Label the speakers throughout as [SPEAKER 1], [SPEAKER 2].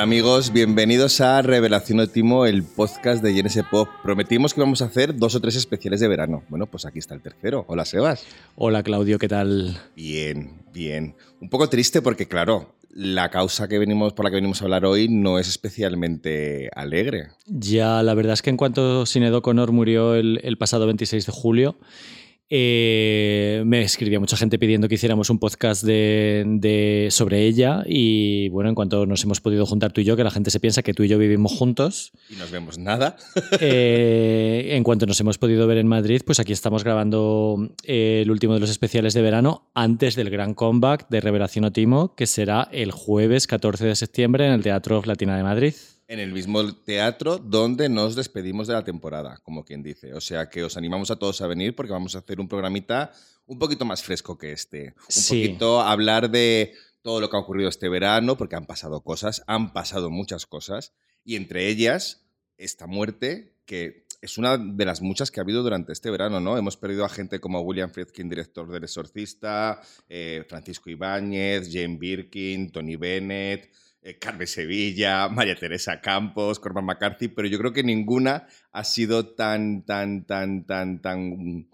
[SPEAKER 1] Hola amigos, bienvenidos a Revelación Ótimo, el podcast de GNS Pop. Prometimos que íbamos a hacer dos o tres especiales de verano. Bueno, pues aquí está el tercero. Hola Sebas.
[SPEAKER 2] Hola Claudio, ¿qué tal?
[SPEAKER 1] Bien, bien. Un poco triste porque, claro, la causa que venimos, por la que venimos a hablar hoy no es especialmente alegre.
[SPEAKER 2] Ya, la verdad es que en cuanto Sinedo Connor murió el, el pasado 26 de julio, eh, me escribía mucha gente pidiendo que hiciéramos un podcast de, sobre ella y bueno, en cuanto nos hemos podido juntar tú y yo, que la gente se piensa que tú y yo vivimos juntos.
[SPEAKER 1] Y nos vemos nada.
[SPEAKER 2] Eh, en cuanto nos hemos podido ver en Madrid, pues aquí estamos grabando eh, el último de los especiales de verano antes del gran comeback de Revelación Otimo, que será el jueves 14 de septiembre en el Teatro Latina de Madrid
[SPEAKER 1] en el mismo teatro donde nos despedimos de la temporada, como quien dice. O sea que os animamos a todos a venir porque vamos a hacer un programita un poquito más fresco que este. Un poquito hablar de todo lo que ha ocurrido este verano, porque han pasado cosas, han pasado muchas cosas, y entre ellas esta muerte que es una de las muchas que ha habido durante este verano, ¿no? Hemos perdido a gente como William Friedkin, director del Exorcista, eh, Francisco Ibáñez, Jane Birkin, Tony Bennett, eh, Carmen Sevilla, María Teresa Campos, Corman McCarthy, pero yo creo que ninguna ha sido tan, tan, tan, tan, tan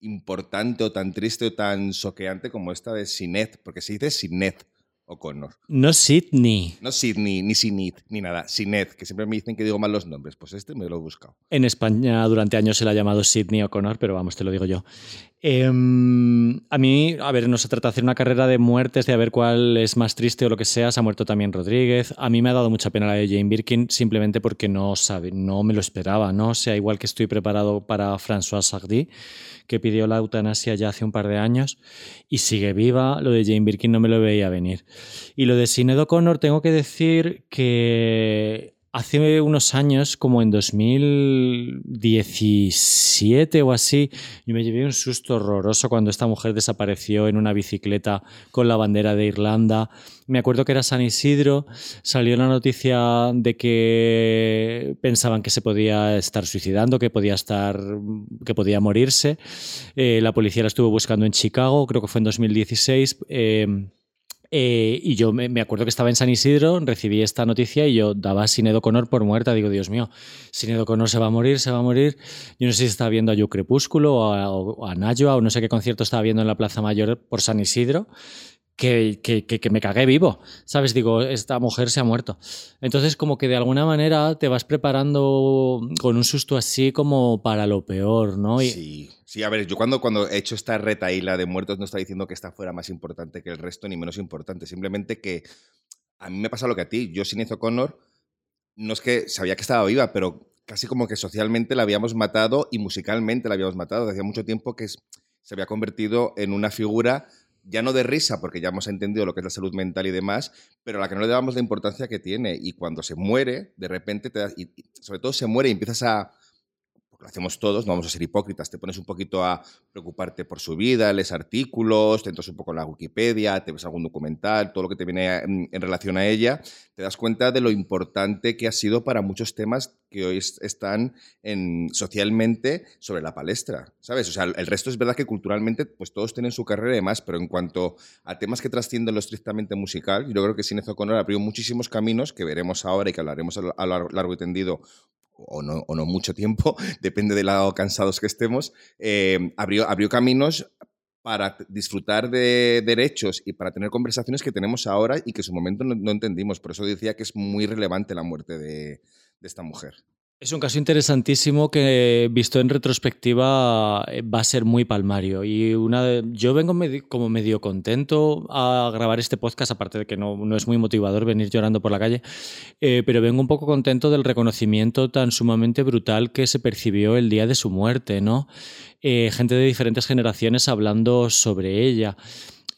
[SPEAKER 1] importante o tan triste o tan soqueante como esta de Sinet, porque se dice Sinet O'Connor.
[SPEAKER 2] No Sidney.
[SPEAKER 1] No Sidney, ni Sinit, ni nada. Sinet, que siempre me dicen que digo mal los nombres. Pues este me lo he buscado.
[SPEAKER 2] En España durante años se le ha llamado Sidney O'Connor, pero vamos, te lo digo yo. Em, a mí, a ver, no se trata de hacer una carrera de muertes, de a ver cuál es más triste o lo que sea. Se ha muerto también Rodríguez. A mí me ha dado mucha pena la de Jane Birkin, simplemente porque no sabe, no me lo esperaba, ¿no? O sea, igual que estoy preparado para François Sardy, que pidió la eutanasia ya hace un par de años y sigue viva. Lo de Jane Birkin no me lo veía venir. Y lo de Sinead O'Connor, tengo que decir que Hace unos años, como en 2017 o así, yo me llevé un susto horroroso cuando esta mujer desapareció en una bicicleta con la bandera de Irlanda. Me acuerdo que era San Isidro, salió la noticia de que pensaban que se podía estar suicidando, que podía estar, que podía morirse. Eh, la policía la estuvo buscando en Chicago, creo que fue en 2016. Eh, y yo me, acuerdo que estaba en San Isidro, recibí esta noticia y yo daba a Sinedo Conor por muerta. Digo, Dios mío, Sinedo Conor se va a morir, se va a morir. Yo no sé si estaba viendo a Yo Crepúsculo o a, o a Nayoa o no sé qué concierto estaba viendo en la Plaza Mayor por San Isidro que, que, que, me cagué vivo, ¿sabes? Digo, esta mujer se ha muerto. Entonces, como que de alguna manera te vas preparando con un susto así como para lo peor, ¿no?
[SPEAKER 1] Sí, sí, a ver, yo cuando, cuando he hecho esta retaíla de muertos no estaba diciendo que esta fuera más importante que el resto ni menos importante, simplemente que a mí me pasa lo que a ti. Yo, sin Connor, no es que sabía que estaba viva, pero casi como que socialmente la habíamos matado y musicalmente la habíamos matado. Hacía mucho tiempo que se había convertido en una figura ya no de risa, porque ya hemos entendido lo que es la salud mental y demás, pero a la que no le damos la importancia que tiene. Y cuando se muere, de repente, te y, sobre todo se muere y empiezas a, lo hacemos todos, no vamos a ser hipócritas, te pones un poquito a preocuparte por su vida, lees artículos, te entras un poco en la Wikipedia, te ves algún documental, todo lo que te viene en, relación a ella, te das cuenta de lo importante que ha sido para muchos temas que hoy están en, socialmente sobre la palestra, ¿sabes? O sea, el resto es verdad que culturalmente pues todos tienen su carrera y demás, pero en cuanto a temas que trascienden lo estrictamente musical, yo creo que Sinez O'Connor abrió muchísimos caminos que veremos ahora y que hablaremos a largo y tendido o no, o no mucho tiempo, depende de lo cansados que estemos, eh, abrió, abrió caminos para disfrutar de derechos y para tener conversaciones que tenemos ahora y que en su momento no, entendimos. Por eso decía que es muy relevante la muerte de esta mujer.
[SPEAKER 2] Es un caso interesantísimo que, visto en retrospectiva, eh, va a ser muy palmario. Y una yo vengo como medio contento a grabar este podcast, aparte de que no, no es muy motivador venir llorando por la calle, eh, pero vengo un poco contento del reconocimiento tan sumamente brutal que se percibió el día de su muerte, ¿no? Eh, gente de diferentes generaciones hablando sobre ella.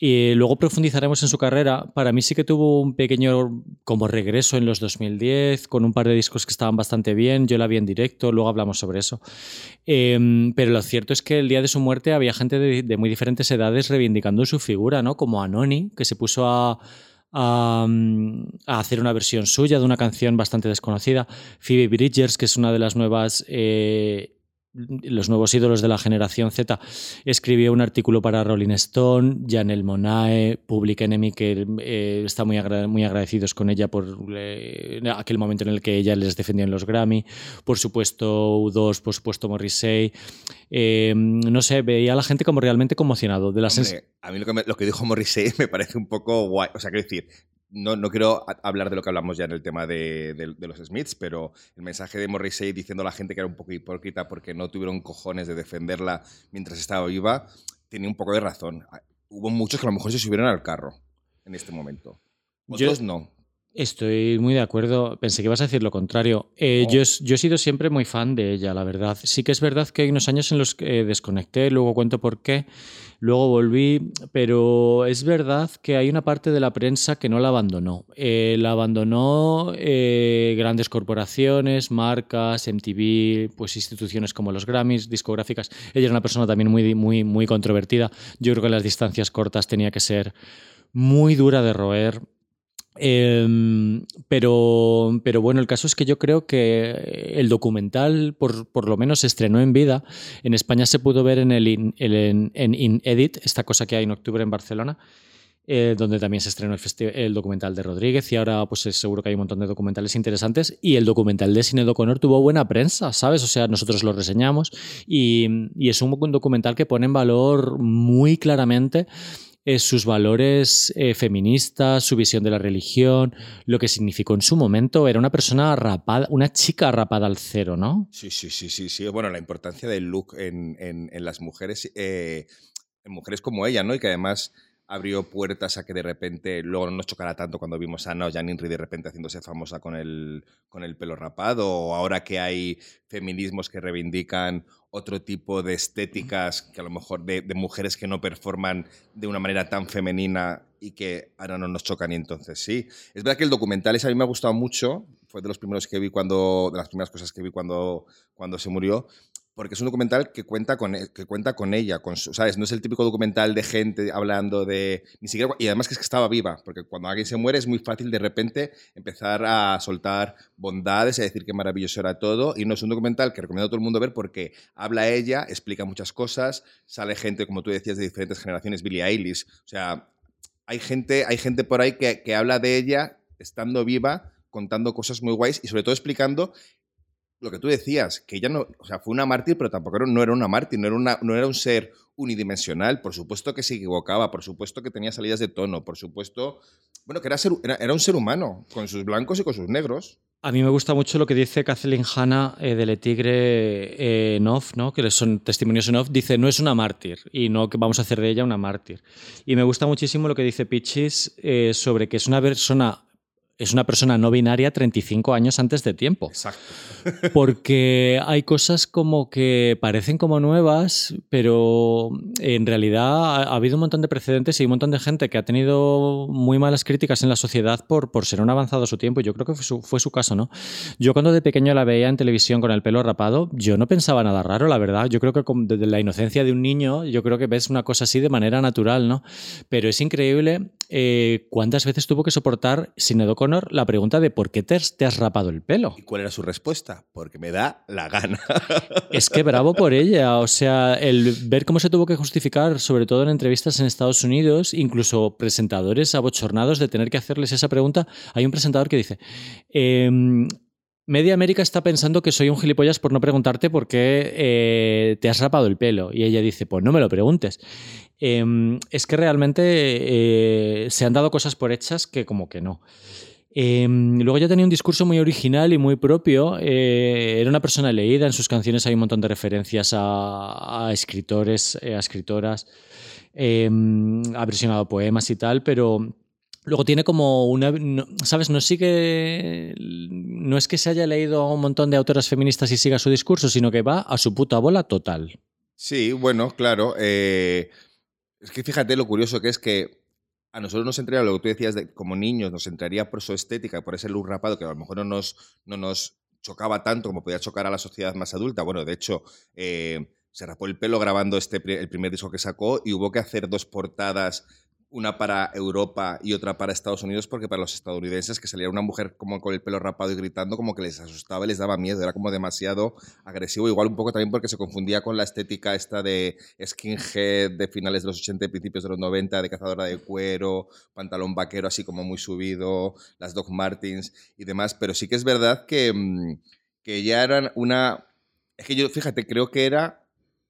[SPEAKER 2] Y luego profundizaremos en su carrera. Para mí sí que tuvo un pequeño como regreso en los 2010, con un par de discos que estaban bastante bien. Yo la vi en directo, luego hablamos sobre eso. Em, pero lo cierto es que el día de su muerte había gente de, muy diferentes edades reivindicando su figura, ¿no? Como Anoni, que se puso a, a, hacer una versión suya de una canción bastante desconocida. Phoebe Bridgers, que es una de las nuevas... Eh, los nuevos ídolos de la generación Z, escribió un artículo para Rolling Stone, Janelle Monae, Public Enemy, que eh, está muy, muy agradecidos con ella por eh, aquel momento en el que ella les defendió en los Grammy. Por supuesto, U2, por supuesto, Morrissey. Eh, no sé, veía a la gente como realmente conmocionado. De las
[SPEAKER 1] a mí lo que, lo que dijo Morrissey me parece un poco guay. O sea, quiero decir, no, no, quiero hablar de lo que hablamos ya en el tema de, de, los Smiths, pero el mensaje de Morrissey diciendo a la gente que era un poco hipócrita porque no tuvieron cojones de defenderla mientras estaba viva, tenía un poco de razón. Ah, hubo muchos que a lo mejor se subieron al carro en este momento. Otros no.
[SPEAKER 2] Estoy muy de acuerdo. Pensé que ibas a decir lo contrario. Eh, yo, yo, he sido siempre muy fan de ella, la verdad. Sí que es verdad que hay unos años en los que desconecté, luego cuento por qué. Luego volví, pero es verdad que hay una parte de la prensa que no la abandonó. Eh, la abandonó eh, grandes corporaciones, marcas, MTV, pues instituciones como los Grammys, discográficas. Ella era una persona también muy, muy, muy controvertida. Yo creo que en las distancias cortas tenía que ser muy dura de roer. Em, pero, pero bueno, el caso es que yo creo que el documental, por, por lo menos, se estrenó en vida. En España se pudo ver en el in, en, Edit, esta cosa que hay en octubre en Barcelona. Eh, donde también se estrenó el, el, documental de Rodríguez y ahora pues seguro que hay un montón de documentales interesantes y el documental de Sinedo Conor tuvo buena prensa, ¿sabes? O sea, nosotros lo reseñamos y, es un documental que pone en valor muy claramente eh, sus valores eh, feministas, su visión de la religión, lo que significó en su momento. Era una persona rapada, una chica rapada al cero, ¿no?
[SPEAKER 1] Sí, sí, sí, sí. sí. Bueno, la importancia del look en, en, las mujeres, eh, en mujeres como ella, ¿no? Y que además abrió puertas a que de repente luego no nos chocara tanto cuando vimos a No Janinri de repente haciéndose famosa con el, con el pelo rapado, o ahora que hay feminismos que reivindican otro tipo de estéticas que a lo mejor de, mujeres que no performan de una manera tan femenina y que ahora no nos chocan y entonces sí. Es verdad que el documental ese a mí me ha gustado mucho, fue de los primeros que vi cuando, de las primeras cosas que vi cuando, cuando se murió, porque es un documental que cuenta con, e, que cuenta con ella, con ¿sabes? No es el típico documental de gente hablando de... Ni siquiera, y además que es que estaba viva, porque cuando alguien se muere es muy fácil de repente empezar a soltar bondades y a decir qué maravilloso era todo. Y no es un documental que recomiendo a todo el mundo ver porque habla ella, explica muchas cosas, sale gente, como tú decías, de diferentes generaciones, Billie Eilish. O sea, hay gente, hay gente por ahí que, que habla de ella estando viva, contando cosas muy guays y sobre todo explicando lo que tú decías, que ella no, o sea, fue una mártir, pero tampoco era, no era una mártir, no era, una, no era un ser unidimensional, por supuesto que se equivocaba, por supuesto que tenía salidas de tono, por supuesto, bueno, que era, ser, era, un ser humano, con sus blancos y con sus negros.
[SPEAKER 2] A mí me gusta mucho lo que dice Kathleen Hanna eh, de Le Tigre eh, en off, ¿no? que son testimonios en off, dice, no es una mártir y no que vamos a hacer de ella una mártir. Y me gusta muchísimo lo que dice Pichis eh, sobre que es una persona es una persona no binaria 35 años antes de tiempo.
[SPEAKER 1] Exacto.
[SPEAKER 2] Porque hay cosas como que parecen como nuevas, pero en realidad ha, habido un montón de precedentes y un montón de gente que ha tenido muy malas críticas en la sociedad por, por ser un avanzado a su tiempo. Yo creo que fue su, fue su caso, ¿no? Yo cuando de pequeño la veía en televisión con el pelo rapado, yo no pensaba nada raro, la verdad. Yo creo que desde la inocencia de un niño, yo creo que ves una cosa así de manera natural, ¿no? Pero es increíble eh, cuántas veces tuvo que soportar Sinead Connor la pregunta de por qué te has, rapado el pelo.
[SPEAKER 1] ¿Y cuál era su respuesta? Porque me da la gana.
[SPEAKER 2] Es que bravo por ella. O sea, el ver cómo se tuvo que justificar, sobre todo en entrevistas en Estados Unidos, incluso presentadores abochornados de tener que hacerles esa pregunta. Hay un presentador que dice. Em, Media América está pensando que soy un gilipollas por no preguntarte por qué eh, te has rapado el pelo. Y ella dice, pues no me lo preguntes. Em, es que realmente eh, se han dado cosas por hechas que como que no. Em, luego ya tenía un discurso muy original y muy propio. Eh, era una persona leída, en sus canciones hay un montón de referencias a, escritores, eh, a escritoras. Em, ha versionado poemas y tal, pero luego tiene como una... ¿Sabes? No sigue... No es que se haya leído a un montón de autoras feministas y siga su discurso, sino que va a su puta bola total.
[SPEAKER 1] Sí, bueno, claro. Es que fíjate lo curioso que es que a nosotros nos entraría, lo que tú decías, de, como niños, nos entraría por su estética, por ese look rapado que a lo mejor no nos, no nos chocaba tanto como podía chocar a la sociedad más adulta. Bueno, de hecho, eh, se rapó el pelo grabando este, el primer disco que sacó y hubo que hacer dos portadas una para Europa y otra para Estados Unidos, porque para los estadounidenses que saliera una mujer como con el pelo rapado y gritando, como que les asustaba y les daba miedo, era como demasiado agresivo, igual un poco también porque se confundía con la estética esta de skinhead de finales de los 80 y principios de los 90, de cazadora de cuero, pantalón vaquero así como muy subido, las Doc Martins y demás, pero sí que es verdad que, mm, que ya eran una... Es que yo, fíjate, creo que era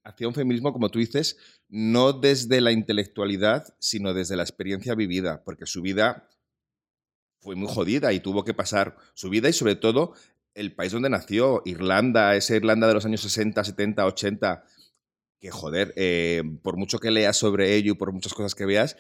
[SPEAKER 1] hacia un feminismo, como tú dices, no desde la intelectualidad, sino desde la experiencia vivida, porque su vida fue muy jodida y tuvo que pasar su vida y sobre todo el país donde nació, Irlanda, esa Irlanda de los años 60, 70, 80, que joder, eh, por mucho que leas sobre ello y por muchas cosas que veas,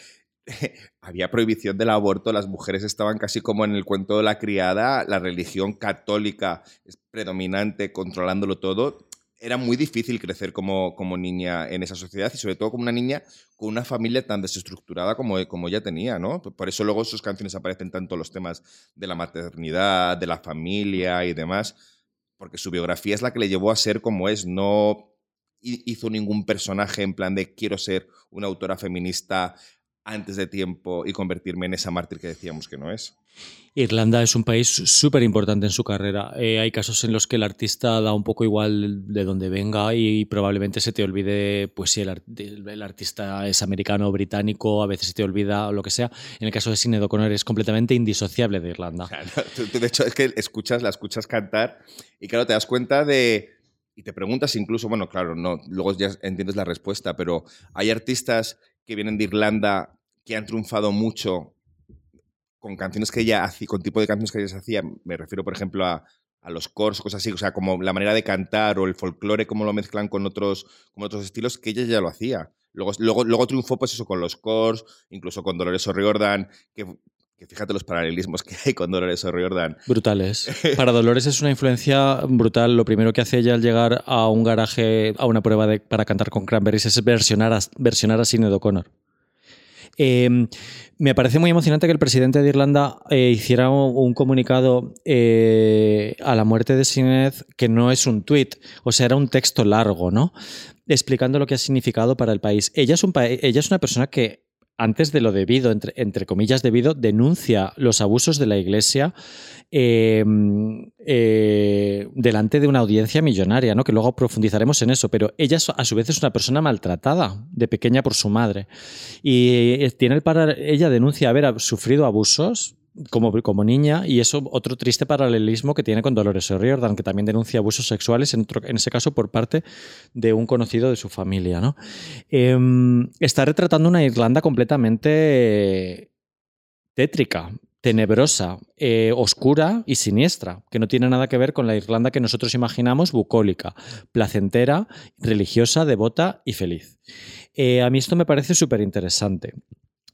[SPEAKER 1] había prohibición del aborto, las mujeres estaban casi como en el cuento de la criada, la religión católica es predominante, controlándolo todo era muy difícil crecer como, como, niña en esa sociedad y sobre todo como una niña con una familia tan desestructurada como, como ella tenía, ¿no? Por eso luego sus canciones aparecen tanto los temas de la maternidad, de la familia y demás, porque su biografía es la que le llevó a ser como es, no hizo ningún personaje en plan de quiero ser una autora feminista antes de tiempo y convertirme en esa mártir que decíamos que no es.
[SPEAKER 2] Irlanda es un país súper importante en su carrera. Eh, hay casos en los que el artista da un poco igual de donde venga y probablemente se te olvide pues si el, artista es americano o británico, a veces se te olvida lo que sea. En el caso de Sinead O'Connor es completamente indisociable de Irlanda.
[SPEAKER 1] de hecho, es que escuchas, la escuchas cantar y claro, te das cuenta de... Y te preguntas incluso, bueno, claro, no, luego ya entiendes la respuesta, pero hay artistas que vienen de Irlanda que han triunfado mucho con canciones que ella hacía, con tipo de canciones que ella hacía, me refiero, por ejemplo, a, los cores, cosas así, o sea, como la manera de cantar o el folclore, cómo lo mezclan con otros, con otros estilos, que ella ya lo hacía. Luego, luego, luego triunfó, pues eso, con los cores, incluso con Dolores O'Riordan, que, que fíjate los paralelismos que hay con Dolores O'Riordan.
[SPEAKER 2] Brutales. Para Dolores es una influencia brutal. Lo primero que hace ella al llegar a un garaje, a una prueba de, para cantar con Cranberries, es versionar a, versionar a Sinead O'Connor. Em, me parece muy emocionante que el presidente de Irlanda eh, hiciera un, comunicado eh, a la muerte de Sinead que no es un tuit, o sea, era un texto largo, ¿no? Explicando lo que ha significado para el país. Ella es una persona que antes de lo debido, entre, entre, comillas debido, denuncia los abusos de la Iglesia em, eh, delante de una audiencia millonaria, ¿no? que luego profundizaremos en eso, pero ella a su vez es una persona maltratada de pequeña por su madre. Y eh, tiene el para, ella denuncia haber sufrido abusos como, como niña y eso otro triste paralelismo que tiene con Dolores O'Riordan, que también denuncia abusos sexuales, en, ese caso por parte de un conocido de su familia. ¿no? Em, está retratando una Irlanda completamente tétrica, tenebrosa, eh, oscura y siniestra, que no tiene nada que ver con la Irlanda que nosotros imaginamos bucólica, placentera, religiosa, devota y feliz. Eh, a mí esto me parece súper interesante.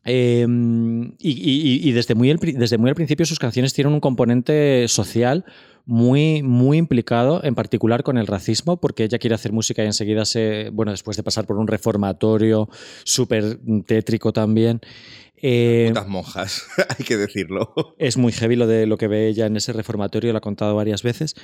[SPEAKER 2] Em, y, desde, muy desde muy al principio sus canciones tienen un componente social muy, muy implicado, en particular con el racismo, porque ella quiere hacer música y enseguida se, bueno, después de pasar por un reformatorio súper tétrico también,
[SPEAKER 1] eh, monjas, hay que decirlo.
[SPEAKER 2] Es muy heavy lo de lo que ve ella en ese reformatorio, lo ha contado varias veces.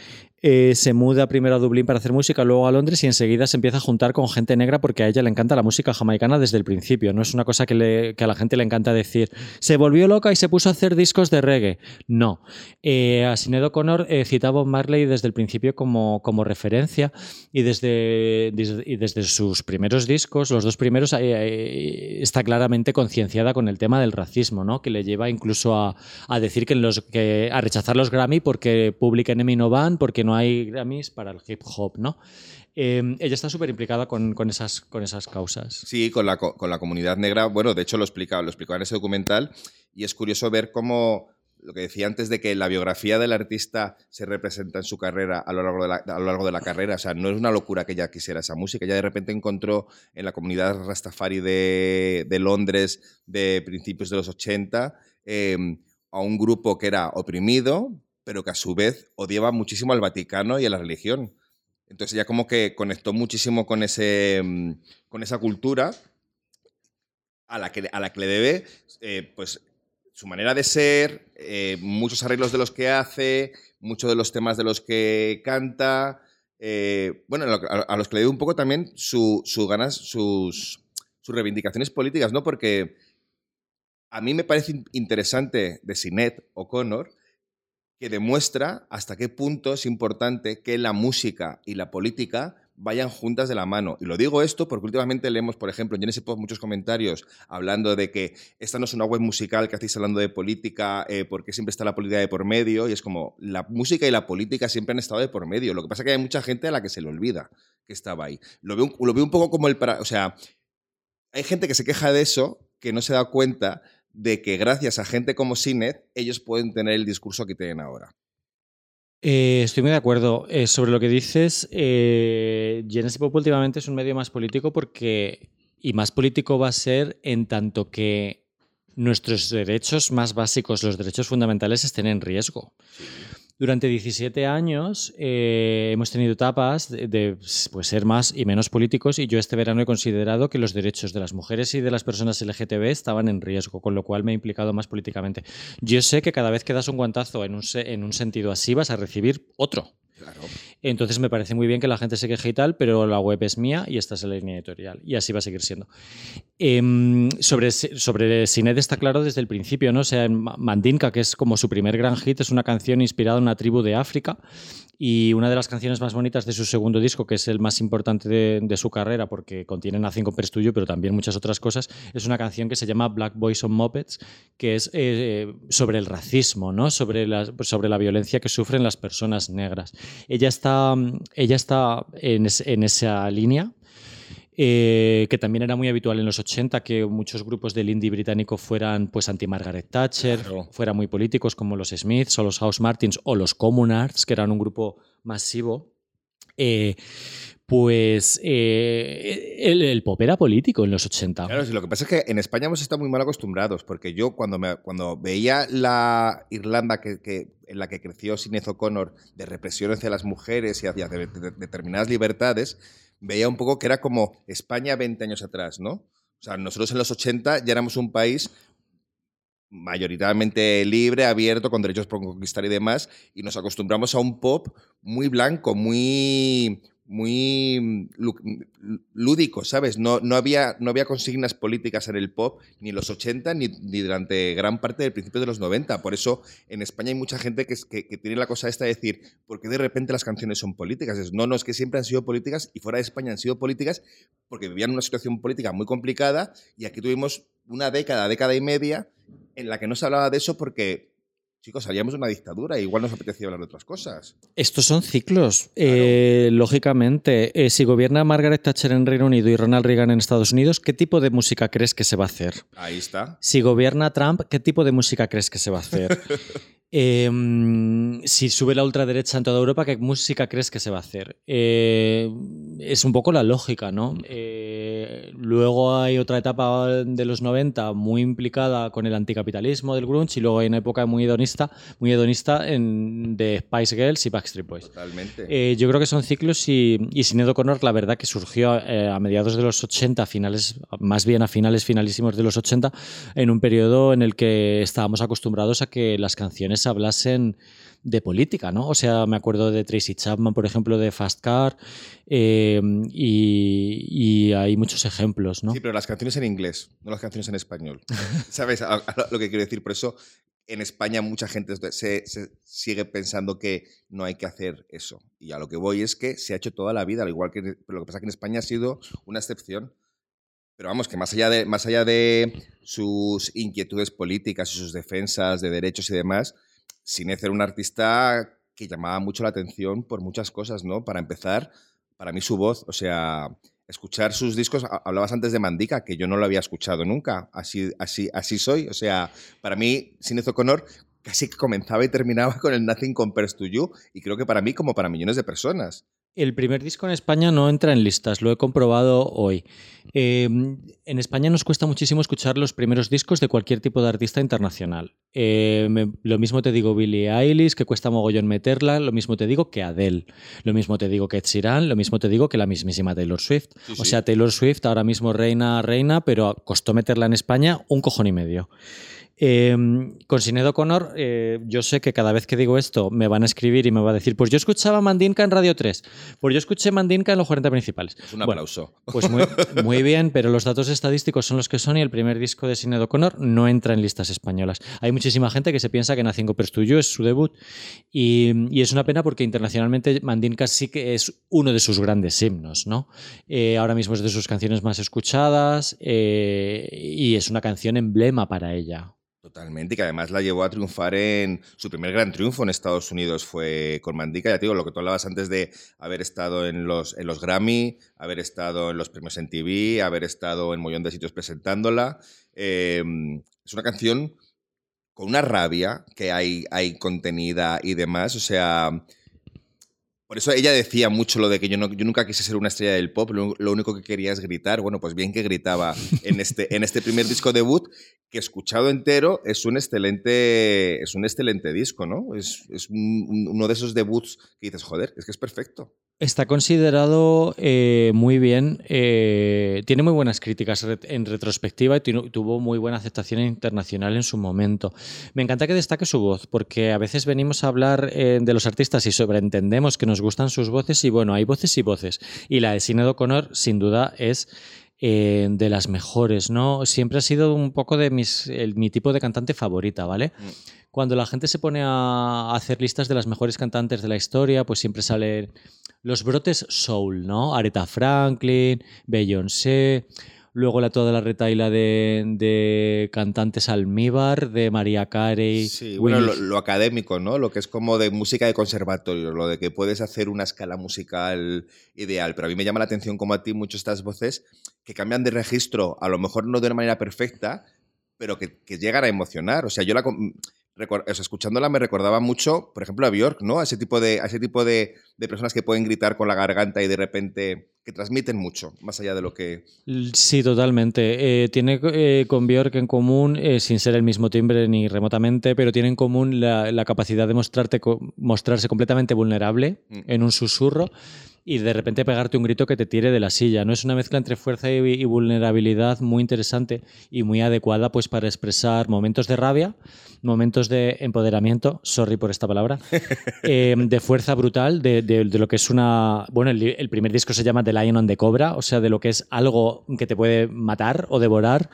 [SPEAKER 2] Eh, se muda primero a Dublín para hacer música, luego a Londres y enseguida se empieza a juntar con gente negra porque a ella le encanta la música jamaicana desde el principio. No es una cosa que, a la gente le encanta decir, se volvió loca y se puso a hacer discos de reggae. No. Eh, a Sinead O'Connor eh, citaba a Marley desde el principio como, como referencia y desde, y desde sus primeros discos, los dos primeros, está claramente concienciada con el tema tema del racismo, ¿no? Que le lleva incluso a, decir que, los, que a rechazar los Grammy porque Public Enemy no van, porque no hay Grammys para el hip hop, ¿no? Em, ella está súper implicada con, esas, con esas causas.
[SPEAKER 1] Sí, con la, con la comunidad negra. Bueno, de hecho lo explicaba, lo explicaba en ese documental y es curioso ver cómo lo que decía antes de que la biografía del artista se representa en su carrera a lo largo de la, carrera. O sea, no es una locura que ella quisiera esa música. Ella de repente encontró en la comunidad Rastafari de, Londres de principios de los 80 em, a un grupo que era oprimido, pero que a su vez odiaba muchísimo al Vaticano y a la religión. Entonces ella como que conectó muchísimo con, ese, con esa cultura a la que, a la que le debe eh, pues su manera de ser, eh, muchos arreglos de los que hace, muchos de los temas de los que canta. Eh, bueno, a, los que le doy un poco también su, ganas, sus, sus reivindicaciones políticas, ¿no? Porque a mí me parece interesante de Sinet O'Connor que demuestra hasta qué punto es importante que la música y la política vayan juntas de la mano. Y lo digo esto porque últimamente leemos, por ejemplo, en Genesis Post muchos comentarios hablando de que esta no es una web musical que hacéis hablando de política eh, porque siempre está la política de por medio. Y es como, la música y la política siempre han estado de por medio. Lo que pasa es que hay mucha gente a la que se le olvida que estaba ahí. Lo veo, lo veo un poco como el... o sea, hay gente que se queja de eso, que no se da cuenta de que gracias a gente como Sinet, ellos pueden tener el discurso que tienen ahora.
[SPEAKER 2] Eh, estoy muy de acuerdo. Eh, sobre lo que dices, eh, Genesis Pop últimamente es un medio más político porque. Y más político va a ser en tanto que nuestros derechos más básicos, los derechos fundamentales, estén en riesgo. Durante 17 años eh, hemos tenido etapas de, pues, ser más y menos políticos y yo este verano he considerado que los derechos de las mujeres y de las personas LGTB estaban en riesgo, con lo cual me he implicado más políticamente. Yo sé que cada vez que das un guantazo en un, en un sentido así vas a recibir otro. Entonces me parece muy bien que la gente se queje y tal, pero la web es mía y esta es la línea editorial. Y así va a seguir siendo. Em, sobre, sobre Sinet está claro desde el principio, ¿no? Mandinka, que es como su primer gran hit, es una canción inspirada en una tribu de África y una de las canciones más bonitas de su segundo disco, que es el más importante de, su carrera, porque contiene Nothing Compares to You, pero también muchas otras cosas, es una canción que se llama Black Boys on Mopeds, que es eh, sobre el racismo, ¿no? sobre la violencia que sufren las personas negras. Ella está, ella está en, en esa línea eh, que también era muy habitual en los 80 que muchos grupos del indie británico fueran pues anti-Margaret Thatcher, fueran muy políticos como los Smiths o los House Martins o los Communards, que eran un grupo masivo. Eh, pues eh, el, pop era político en los 80.
[SPEAKER 1] Claro, lo que pasa es que en España hemos estado muy mal acostumbrados, porque yo cuando, me, cuando veía la Irlanda que, en la que creció Sinead O'Connor de represión hacia las mujeres y hacia determinadas libertades, veía un poco que era como España 20 años atrás, ¿no? O sea, nosotros en los 80 ya éramos un país mayoritariamente libre, abierto, con derechos por conquistar y demás, y nos acostumbramos a un pop muy blanco, muy, muy mm, lúdico, ¿sabes? No, no, había, no había consignas políticas en el pop ni en los 80 ni, ni, durante gran parte del principio de los 90. Por eso en España hay mucha gente que, que, tiene la cosa esta de decir, ¿por qué de repente las canciones son políticas? No, no, es que siempre han sido políticas y fuera de España han sido políticas porque vivían una situación política muy complicada y aquí tuvimos una década, década y media en la que no se hablaba de eso porque chicos, salíamos de una dictadura, igual nos apetecía hablar de otras cosas.
[SPEAKER 2] Estos son ciclos, eh, lógicamente. Eh, si gobierna Margaret Thatcher en Reino Unido y Ronald Reagan en Estados Unidos, ¿qué tipo de música crees que se va a hacer?
[SPEAKER 1] Ahí está.
[SPEAKER 2] Si gobierna Trump, ¿qué tipo de música crees que se va a hacer? Em, si sube la ultraderecha en toda Europa, ¿qué música crees que se va a hacer? Eh, es un poco la lógica, ¿no? Eh, luego hay otra etapa de los 90 muy implicada con el anticapitalismo del grunge y luego hay una época muy hedonista, muy hedonista en, de Spice Girls y Backstreet Boys.
[SPEAKER 1] Totalmente.
[SPEAKER 2] Eh, yo creo que son ciclos y, y Sinead O'Connor, la verdad que surgió a mediados de los 80, finales, más bien a finales finalísimos de los 80, en un periodo en el que estábamos acostumbrados a que las canciones hablasen de política, ¿no? O sea, me acuerdo de Tracy Chapman, por ejemplo, de Fast Car, em, y, hay muchos ejemplos, ¿no?
[SPEAKER 1] Sí, pero las canciones en inglés, no las canciones en español. ¿Sabes lo que quiero decir? Por eso en España mucha gente se, sigue pensando que no hay que hacer eso. Y a lo que voy es que se ha hecho toda la vida, al igual que... Pero lo que pasa es que en España ha sido una excepción. Pero vamos, que más allá de, más allá de sus inquietudes políticas y sus defensas de derechos y demás, sin ser un artista que llamaba mucho la atención por muchas cosas, ¿no? Para empezar, para mí su voz, o sea, escuchar sus discos, hablabas antes de Mandica, que yo no lo había escuchado nunca, así, así, así soy, o sea, para mí Sinead O'Connor casi que comenzaba y terminaba con el Nothing Compares to You, y creo que para mí como para millones de personas.
[SPEAKER 2] El primer disco en España no entra en listas, lo he comprobado hoy. Em, en España nos cuesta muchísimo escuchar los primeros discos de cualquier tipo de artista internacional. Em, lo mismo te digo Billie Eilish, que cuesta mogollón meterla, lo mismo te digo que Adele, lo mismo te digo que Ed Sheeran, lo mismo te digo que la mismísima Taylor Swift. o sea, Taylor Swift ahora mismo reina, reina, pero costó meterla en España un cojón y medio. Eh, con Sinead O'Connor, eh, yo sé que cada vez que digo esto me van a escribir y me va a decir, pues yo escuchaba Mandinka en Radio 3, pues yo escuché Mandinka en los 40 principales.
[SPEAKER 1] Es un aplauso.
[SPEAKER 2] pues muy, muy, bien, pero los datos estadísticos son los que son y el primer disco de Sinead O'Connor no entra en listas españolas. Hay muchísima gente que se piensa que Nothing Compares to You es su debut y, y, es una pena porque internacionalmente Mandinka sí que es uno de sus grandes himnos, ¿no? Eh, ahora mismo es de sus canciones más escuchadas eh, y es una canción emblema para ella.
[SPEAKER 1] Totalmente, y que además la llevó a triunfar en su primer gran triunfo en Estados Unidos fue con Mandica. Ya te digo, lo que tú hablabas antes de haber estado en los, Grammy, haber estado en los premios en TV, haber estado en un millón de sitios presentándola. Eh, es una canción con una rabia que hay, hay contenida y demás. O sea, por eso ella decía mucho lo de que yo, no, yo nunca quise ser una estrella del pop, lo, único que quería es gritar. Bueno, pues bien que gritaba en este, en este primer disco debut, que escuchado entero es un excelente, es un excelente disco, ¿no? Es, es un, uno de esos debuts que dices, joder, es que es perfecto.
[SPEAKER 2] Está considerado eh, muy bien, eh, tiene muy buenas críticas en retrospectiva y tuvo muy buena aceptación internacional en su momento. Me encanta que destaque su voz, porque a veces venimos a hablar eh, de los artistas y sobreentendemos que nos gustan sus voces y bueno, hay voces y voces. Y la de Sinead O'Connor, sin duda, es eh, de las mejores, ¿no? Siempre ha sido un poco de mis, el, mi tipo de cantante favorita, ¿vale? Mm. Cuando la gente se pone a hacer listas de las mejores cantantes de la historia, pues siempre salen los brotes soul, ¿no? Aretha Franklin, Beyoncé, luego la, toda la retaila de, de, cantantes almíbar, de María Carey.
[SPEAKER 1] Sí, bueno, lo, lo, académico, ¿no? Lo que es como de música de conservatorio, lo de que puedes hacer una escala musical ideal. Pero a mí me llama la atención, como a ti, mucho estas voces que cambian de registro, a lo mejor no de una manera perfecta, pero que, que llegan a emocionar. O sea, yo la, o sea, escuchándola me recordaba mucho, por ejemplo, a Bjork, ¿no? A ese tipo de, a ese tipo de, de, personas que pueden gritar con la garganta y de repente que transmiten mucho, más allá de lo que...
[SPEAKER 2] Sí, totalmente. Eh, tiene eh, con Bjork en común, eh, sin ser el mismo timbre ni remotamente, pero tiene en común la, la capacidad de mostrarte, mostrarse completamente vulnerable mm. en un susurro y de repente pegarte un grito que te tire de la silla. No es una mezcla entre fuerza y, y vulnerabilidad muy interesante y muy adecuada pues para expresar momentos de rabia, momentos de empoderamiento, sorry por esta palabra, eh, de fuerza brutal, de, de, de, lo que es una... Bueno, el, el, primer disco se llama The Lion on the Cobra, o sea, de lo que es algo que te puede matar o devorar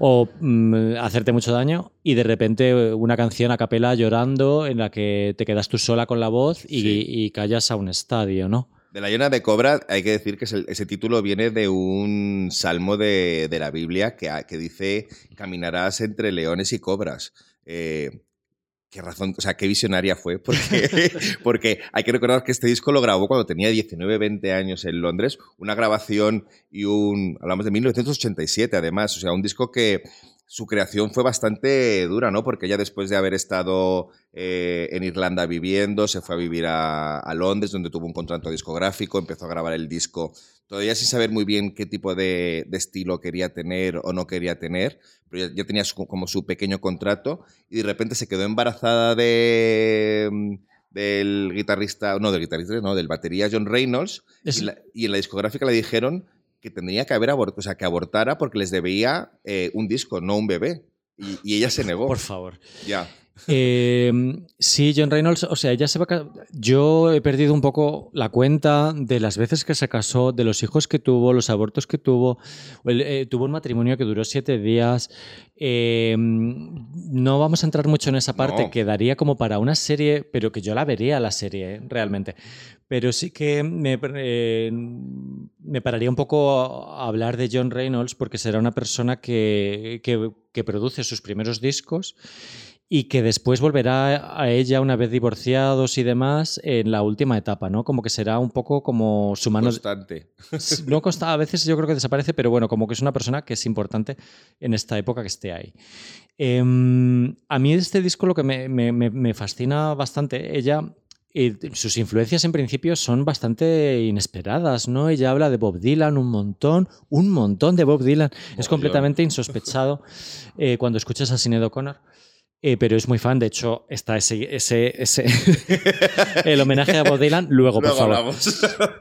[SPEAKER 2] o mm, hacerte mucho daño y de repente una canción a capela llorando en la que te quedas tú sola con la voz y, sí. y callas a un estadio, ¿no?
[SPEAKER 1] De la llena de cobra hay que decir que ese, título viene de un salmo de, la Biblia que, dice caminarás entre leones y cobras. Eh, qué razón, o sea, qué visionaria fue, porque, porque hay que recordar que este disco lo grabó cuando tenía 19, 20 años en Londres, una grabación y un, hablamos de 1987 además, o sea, un disco que su creación fue bastante dura, ¿no? Porque ella después de haber estado eh, en Irlanda viviendo, se fue a vivir a, a, Londres, donde tuvo un contrato discográfico, empezó a grabar el disco, todavía sin saber muy bien qué tipo de, de estilo quería tener o no quería tener, pero ya, ya tenía su, como su pequeño contrato y de repente se quedó embarazada de del guitarrista, no del guitarrista, no, del batería John Reynolds, y, la, y en la discográfica le dijeron que tendría que haber abortado, o sea, que abortara porque les debía eh, un disco, no un bebé. Y, y, ella se negó.
[SPEAKER 2] Por favor.
[SPEAKER 1] Ya.
[SPEAKER 2] Eh, sí, John Reynolds, o sea, ella se va a... Yo he perdido un poco la cuenta de las veces que se casó, de los hijos que tuvo, los abortos que tuvo. Eh, tuvo un matrimonio que duró siete días. Eh, no vamos a entrar mucho en esa parte,
[SPEAKER 1] No.
[SPEAKER 2] que daría como para una serie, pero que yo la vería la serie, realmente. Pero sí que me, eh, me pararía un poco a hablar de John Reynolds porque será una persona que, que, que produce sus primeros discos y que después volverá a ella una vez divorciados y demás en la última etapa, ¿no? Como que será un poco como su mano...
[SPEAKER 1] Constante.
[SPEAKER 2] No consta, a veces yo creo que desaparece, pero bueno, como que es una persona que es importante en esta época que esté ahí. Eh, a mí este disco lo que me, me, me fascina bastante, ella y sus influencias en principio son bastante inesperadas, ¿no? Ella habla de Bob Dylan un montón, un montón de Bob Dylan. Es completamente insospechado eh, cuando escuchas a Sinead O'Connor. Eh, pero es muy fan, de hecho, está ese, ese, ese el homenaje a Bob Dylan, luego, por favor.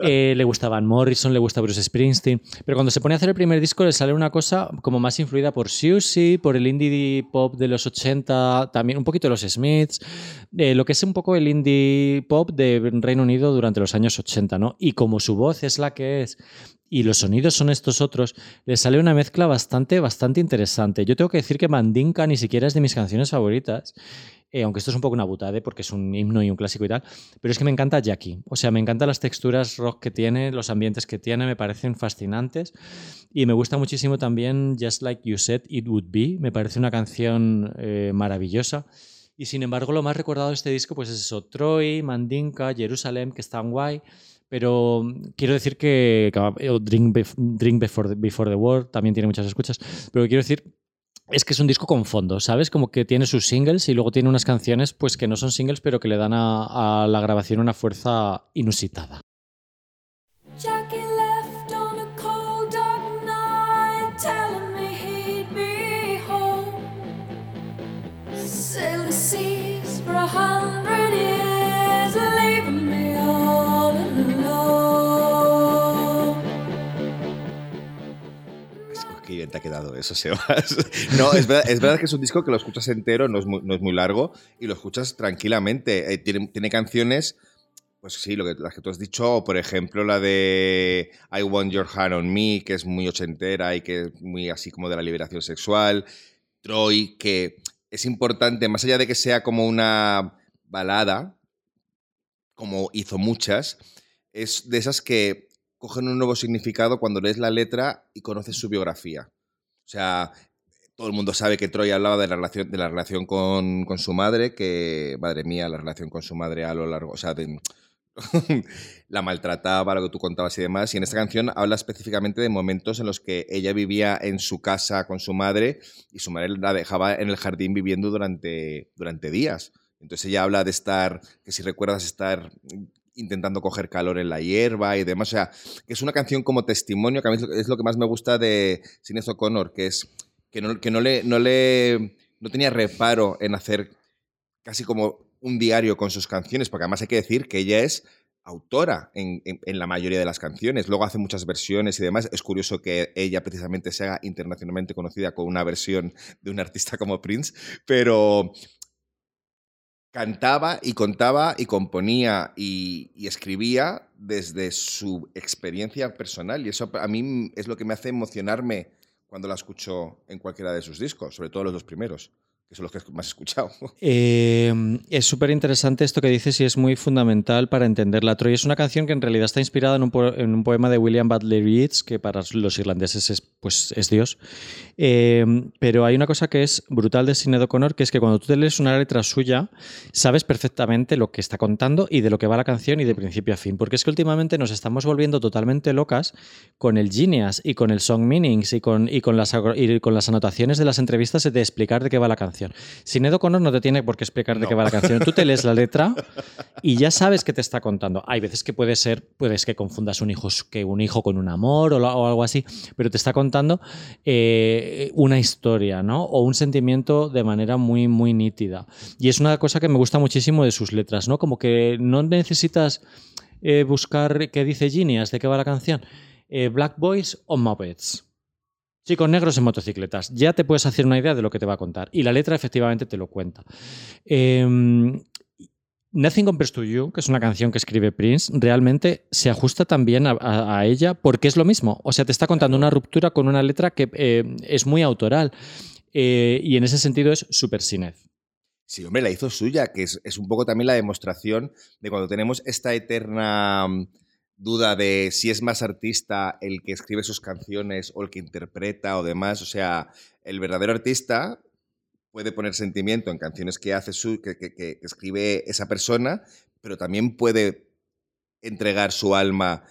[SPEAKER 2] Eh, le gusta Van Morrison, le gusta Bruce Springsteen, pero cuando se pone a hacer el primer disco le sale una cosa como más influida por Susie, por el indie pop de los 80, también un poquito los Smiths, eh, lo que es un poco el indie pop de Reino Unido durante los años 80, ¿no? Y como su voz es la que es y los sonidos son estos otros, le sale una mezcla bastante, bastante interesante. Yo tengo que decir que Mandinka ni siquiera es de mis canciones favoritas, eh, aunque esto es un poco una butade porque es un himno y un clásico y tal, pero es que me encanta Jackie. O sea, me encantan las texturas rock que tiene, los ambientes que tiene, me parecen fascinantes. Y me gusta muchísimo también Just Like You Said It Would Be, me parece una canción eh, maravillosa. Y sin embargo, lo más recordado de este disco pues es eso, Troy, Mandinka, Jerusalem, que están guay. Pero mm, quiero decir que, Drink, Before, the, War también tiene muchas escuchas. Pero quiero decir es que es un disco con fondo, ¿sabes? Como que tiene sus singles y luego tiene unas canciones pues que no son singles, pero que le dan a la grabación una fuerza inusitada.
[SPEAKER 1] Te ha quedado eso, Sebas. no, es verdad, que es un disco que lo escuchas entero, no es muy, no es muy largo, y lo escuchas tranquilamente. Eh, tiene, tiene, canciones, pues sí, lo que, las que tú has dicho, por ejemplo la de I Want Your Hand on Me, que es muy ochentera y que es muy así como de la liberación sexual. Troy, que es importante, más allá de que sea como una balada, como hizo muchas, es de esas que cogen un nuevo significado cuando lees la letra y conoces su biografía. O sea, todo el mundo sabe que Troy hablaba de la relación, de la relación con, su madre, que, madre mía, la relación con su madre a lo largo, o sea, la maltrataba, lo que tú contabas y demás. Y en esta canción habla específicamente de momentos en los que ella vivía en su casa con su madre y su madre la dejaba en el jardín viviendo durante, durante días. Entonces ella habla de estar, que si recuerdas estar intentando coger calor en la hierba y demás. O sea, que es una canción como testimonio, que a mí es lo que más me gusta de Sinead O'Connor, que es que no, que no le, no le no tenía reparo en hacer casi como un diario con sus canciones, porque además hay que decir que ella es autora en, en, la mayoría de las canciones. Luego hace muchas versiones y demás. Es curioso que ella precisamente se haga internacionalmente conocida con una versión de un artista como Prince, pero, cantaba y contaba y componía y, escribía desde su experiencia personal. Y eso a mí es lo que me hace emocionarme cuando la escucho en cualquiera de sus discos, sobre todo los dos primeros que son los que más he escuchado.
[SPEAKER 2] Eh, es súper interesante esto que dices y es muy fundamental para entenderla. Troy es una canción que en realidad está inspirada en un, poema de William Butler Yeats, que para los irlandeses es, pues, es Dios. Eh, pero hay una cosa que es brutal de Sinead O'Connor, que es que cuando tú te lees una letra suya, sabes perfectamente lo que está contando y de lo que va la canción y de principio a fin. Porque es que últimamente nos estamos volviendo totalmente locas con el Genius y con el Song Meanings y con, y con, las, y con las anotaciones de las entrevistas de explicar de qué va la canción. Sin Sinead O'Connor no te tiene por qué explicar de qué va la canción. Tú te lees la letra y ya sabes qué te está contando. Hay veces que puede ser, puedes que confundas un hijo, que un hijo con un amor o, algo así, pero te está contando eh, una historia, ¿no? O un sentimiento de manera muy, muy nítida. Y es una cosa que me gusta muchísimo de sus letras, ¿no? Como que no necesitas eh, buscar qué dice Genius, de qué va la canción. Eh, Black Boys o Muppets. Chicos negros en motocicletas. Ya te puedes hacer una idea de lo que te va a contar. Y la letra efectivamente te lo cuenta. Em, Nothing Compares to You, que es una canción que escribe Prince, realmente se ajusta también a, ella porque es lo mismo. O sea, te está contando una ruptura con una letra que eh, es muy autoral. Eh, y en ese sentido es súper sinez.
[SPEAKER 1] Sí, hombre, la hizo suya, que es, es, un poco también la demostración de cuando tenemos esta eterna duda de si es más artista el que escribe sus canciones o el que interpreta o demás. O sea, el verdadero artista puede poner sentimiento en canciones que hace su, que, escribe esa persona, pero también puede entregar su alma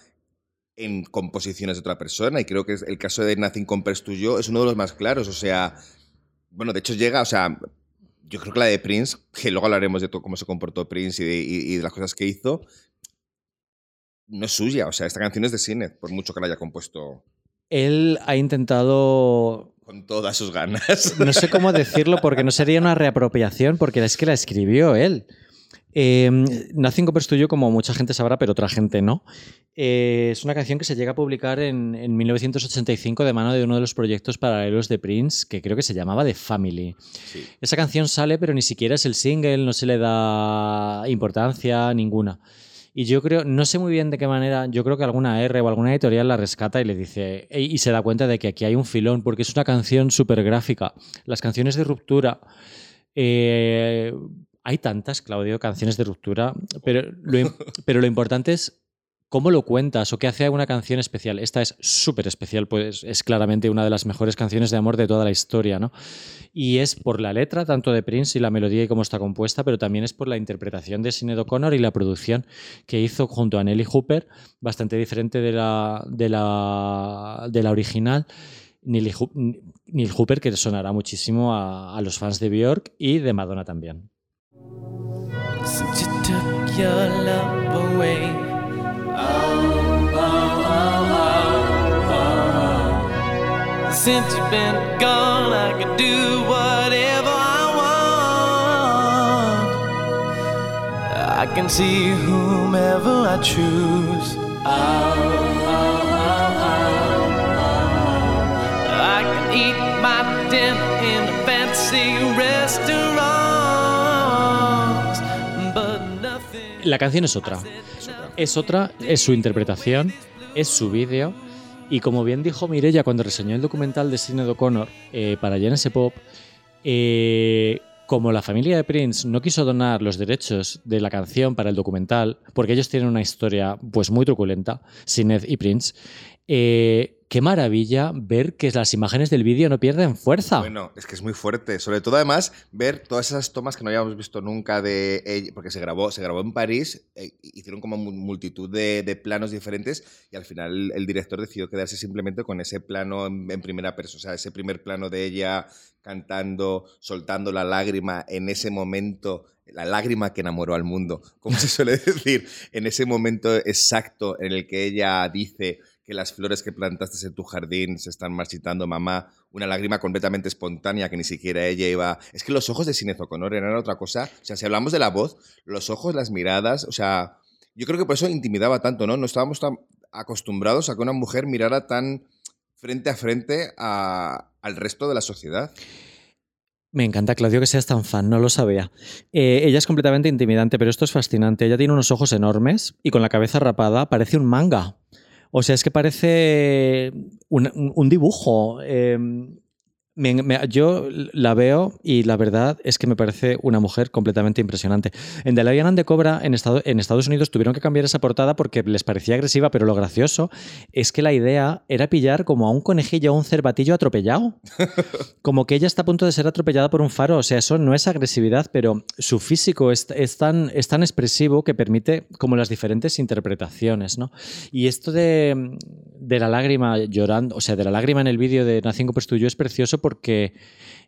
[SPEAKER 1] en composiciones de otra persona. Y creo que el caso de Nothing Compares to You es uno de los más claros. O sea, bueno, de hecho llega, o sea, yo creo que la de Prince, que luego hablaremos de todo cómo se comportó Prince y de las cosas que hizo, no es suya. O sea, esta canción es de cine, por mucho que la haya compuesto.
[SPEAKER 2] Él ha intentado
[SPEAKER 1] Con todas sus ganas.
[SPEAKER 2] No sé cómo decirlo porque no sería una reapropiación, porque es que la escribió él. Eh, Nothing Compares to You, como mucha gente sabrá, pero otra gente no, eh, es una canción que se llega a publicar en, en, 1985 de mano de uno de los proyectos paralelos de Prince, que creo que se llamaba The Family.
[SPEAKER 1] Sí.
[SPEAKER 2] Esa canción sale, pero ni siquiera es el single, no se le da importancia ninguna. Y yo creo, no sé muy bien de qué manera, yo creo que alguna R o alguna editorial la rescata y le dice, y se da cuenta de que aquí hay un filón, porque es una canción súper gráfica. Las canciones de ruptura, eh, hay tantas, Claudio, canciones de ruptura, pero lo, pero lo importante es cómo lo cuentas o qué hace una canción especial. Esta es súper especial, pues es claramente una de las mejores canciones de amor de toda la historia, ¿no? Y es por la letra, tanto de Prince y la melodía y cómo está compuesta, pero también es por la interpretación de Sinead O'Connor y la producción que hizo junto a Nelly Hooper, bastante diferente de la, de la, original. Neil, Hooper, que sonará muchísimo a, los fans de Björk y de Madonna también.
[SPEAKER 3] Oh, oh, oh, Since you've been gone, I can do whatever I want. I can see whomever I choose. I can eat my dinner in a fancy restaurant.
[SPEAKER 2] La canción es otra. Es otra, es su interpretación, es su vídeo. Y como bien dijo Mirella cuando reseñó el documental de Sinead O'Connor eh, para Genesis Pop, eh, como la familia de Prince no quiso donar los derechos de la canción para el documental, porque ellos tienen una historia pues muy truculenta, Sinead y Prince, eh, qué maravilla ver que las imágenes del vídeo no pierden fuerza.
[SPEAKER 1] Bueno, es que es muy fuerte. Sobre todo, además, ver todas esas tomas que no habíamos visto nunca de ella, porque se grabó, se grabó en París, eh, hicieron como multitud de, de, planos diferentes y al final el, director decidió quedarse simplemente con ese plano en, en primera persona, o ese primer plano de ella cantando, soltando la lágrima en ese momento la lágrima que enamoró al mundo, como se suele decir, en ese momento exacto en el que ella dice que las flores que plantaste en tu jardín se están marchitando, mamá, una lágrima completamente espontánea que ni siquiera ella iba... Es que los ojos de Sinead O'Connor eran otra cosa, o sea, si hablamos de la voz, los ojos, las miradas, o sea, yo creo que por eso intimidaba tanto, ¿no? No estábamos tan acostumbrados a que una mujer mirara tan frente a frente al resto de la sociedad.
[SPEAKER 2] Me encanta, Claudio, que seas tan fan, no lo sabía. Eh, ella es completamente intimidante, pero esto es fascinante. Ella tiene unos ojos enormes y con la cabeza rapada parece un manga. O sea, es que parece un, un dibujo. Eh, me, me, yo la veo y la verdad es que me parece una mujer completamente impresionante. En The Lion and the Cobra, en, Estado, en Estados Unidos, tuvieron que cambiar esa portada porque les parecía agresiva, pero lo gracioso es que la idea era pillar como a un conejillo o un cervatillo atropellado. Como que ella está a punto de ser atropellada por un faro. O sea, eso no es agresividad, pero su físico es, es, tan, es tan expresivo que permite como las diferentes interpretaciones, ¿no? Y esto de, de la lágrima llorando, o sea, de la lágrima en el vídeo de Nothing You es precioso porque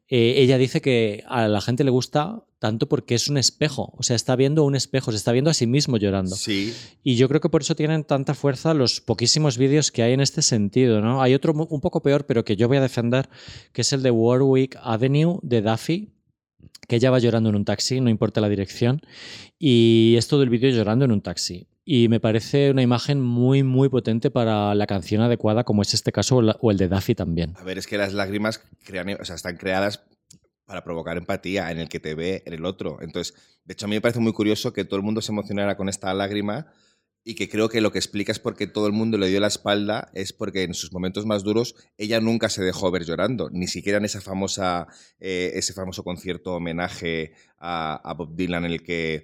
[SPEAKER 2] eh, ella dice que a la gente le gusta tanto porque es un espejo, o sea, está viendo un espejo, se está viendo a sí mismo llorando.
[SPEAKER 1] Sí.
[SPEAKER 2] Y yo creo que por eso tienen tanta fuerza los poquísimos vídeos que hay en este sentido, ¿no? Hay otro un poco peor, pero que yo voy a defender, que es el de Warwick Avenue de Duffy, que ella va llorando en un taxi, no importa la dirección, y es todo el vídeo llorando en un taxi. Y me parece una imagen muy, muy potente para la canción adecuada, como es este caso o el de Duffy también.
[SPEAKER 1] A ver, es que las lágrimas crean, o sea, están creadas para provocar empatía en el que te ve en el otro. Entonces, de hecho, a mí me parece muy curioso que todo el mundo se emocionara con esta lágrima y que creo que lo que explica es porque todo el mundo le dio la espalda, es porque en sus momentos más duros ella nunca se dejó ver llorando, ni siquiera en esa famosa, eh, ese famoso concierto homenaje a, a Bob Dylan en el que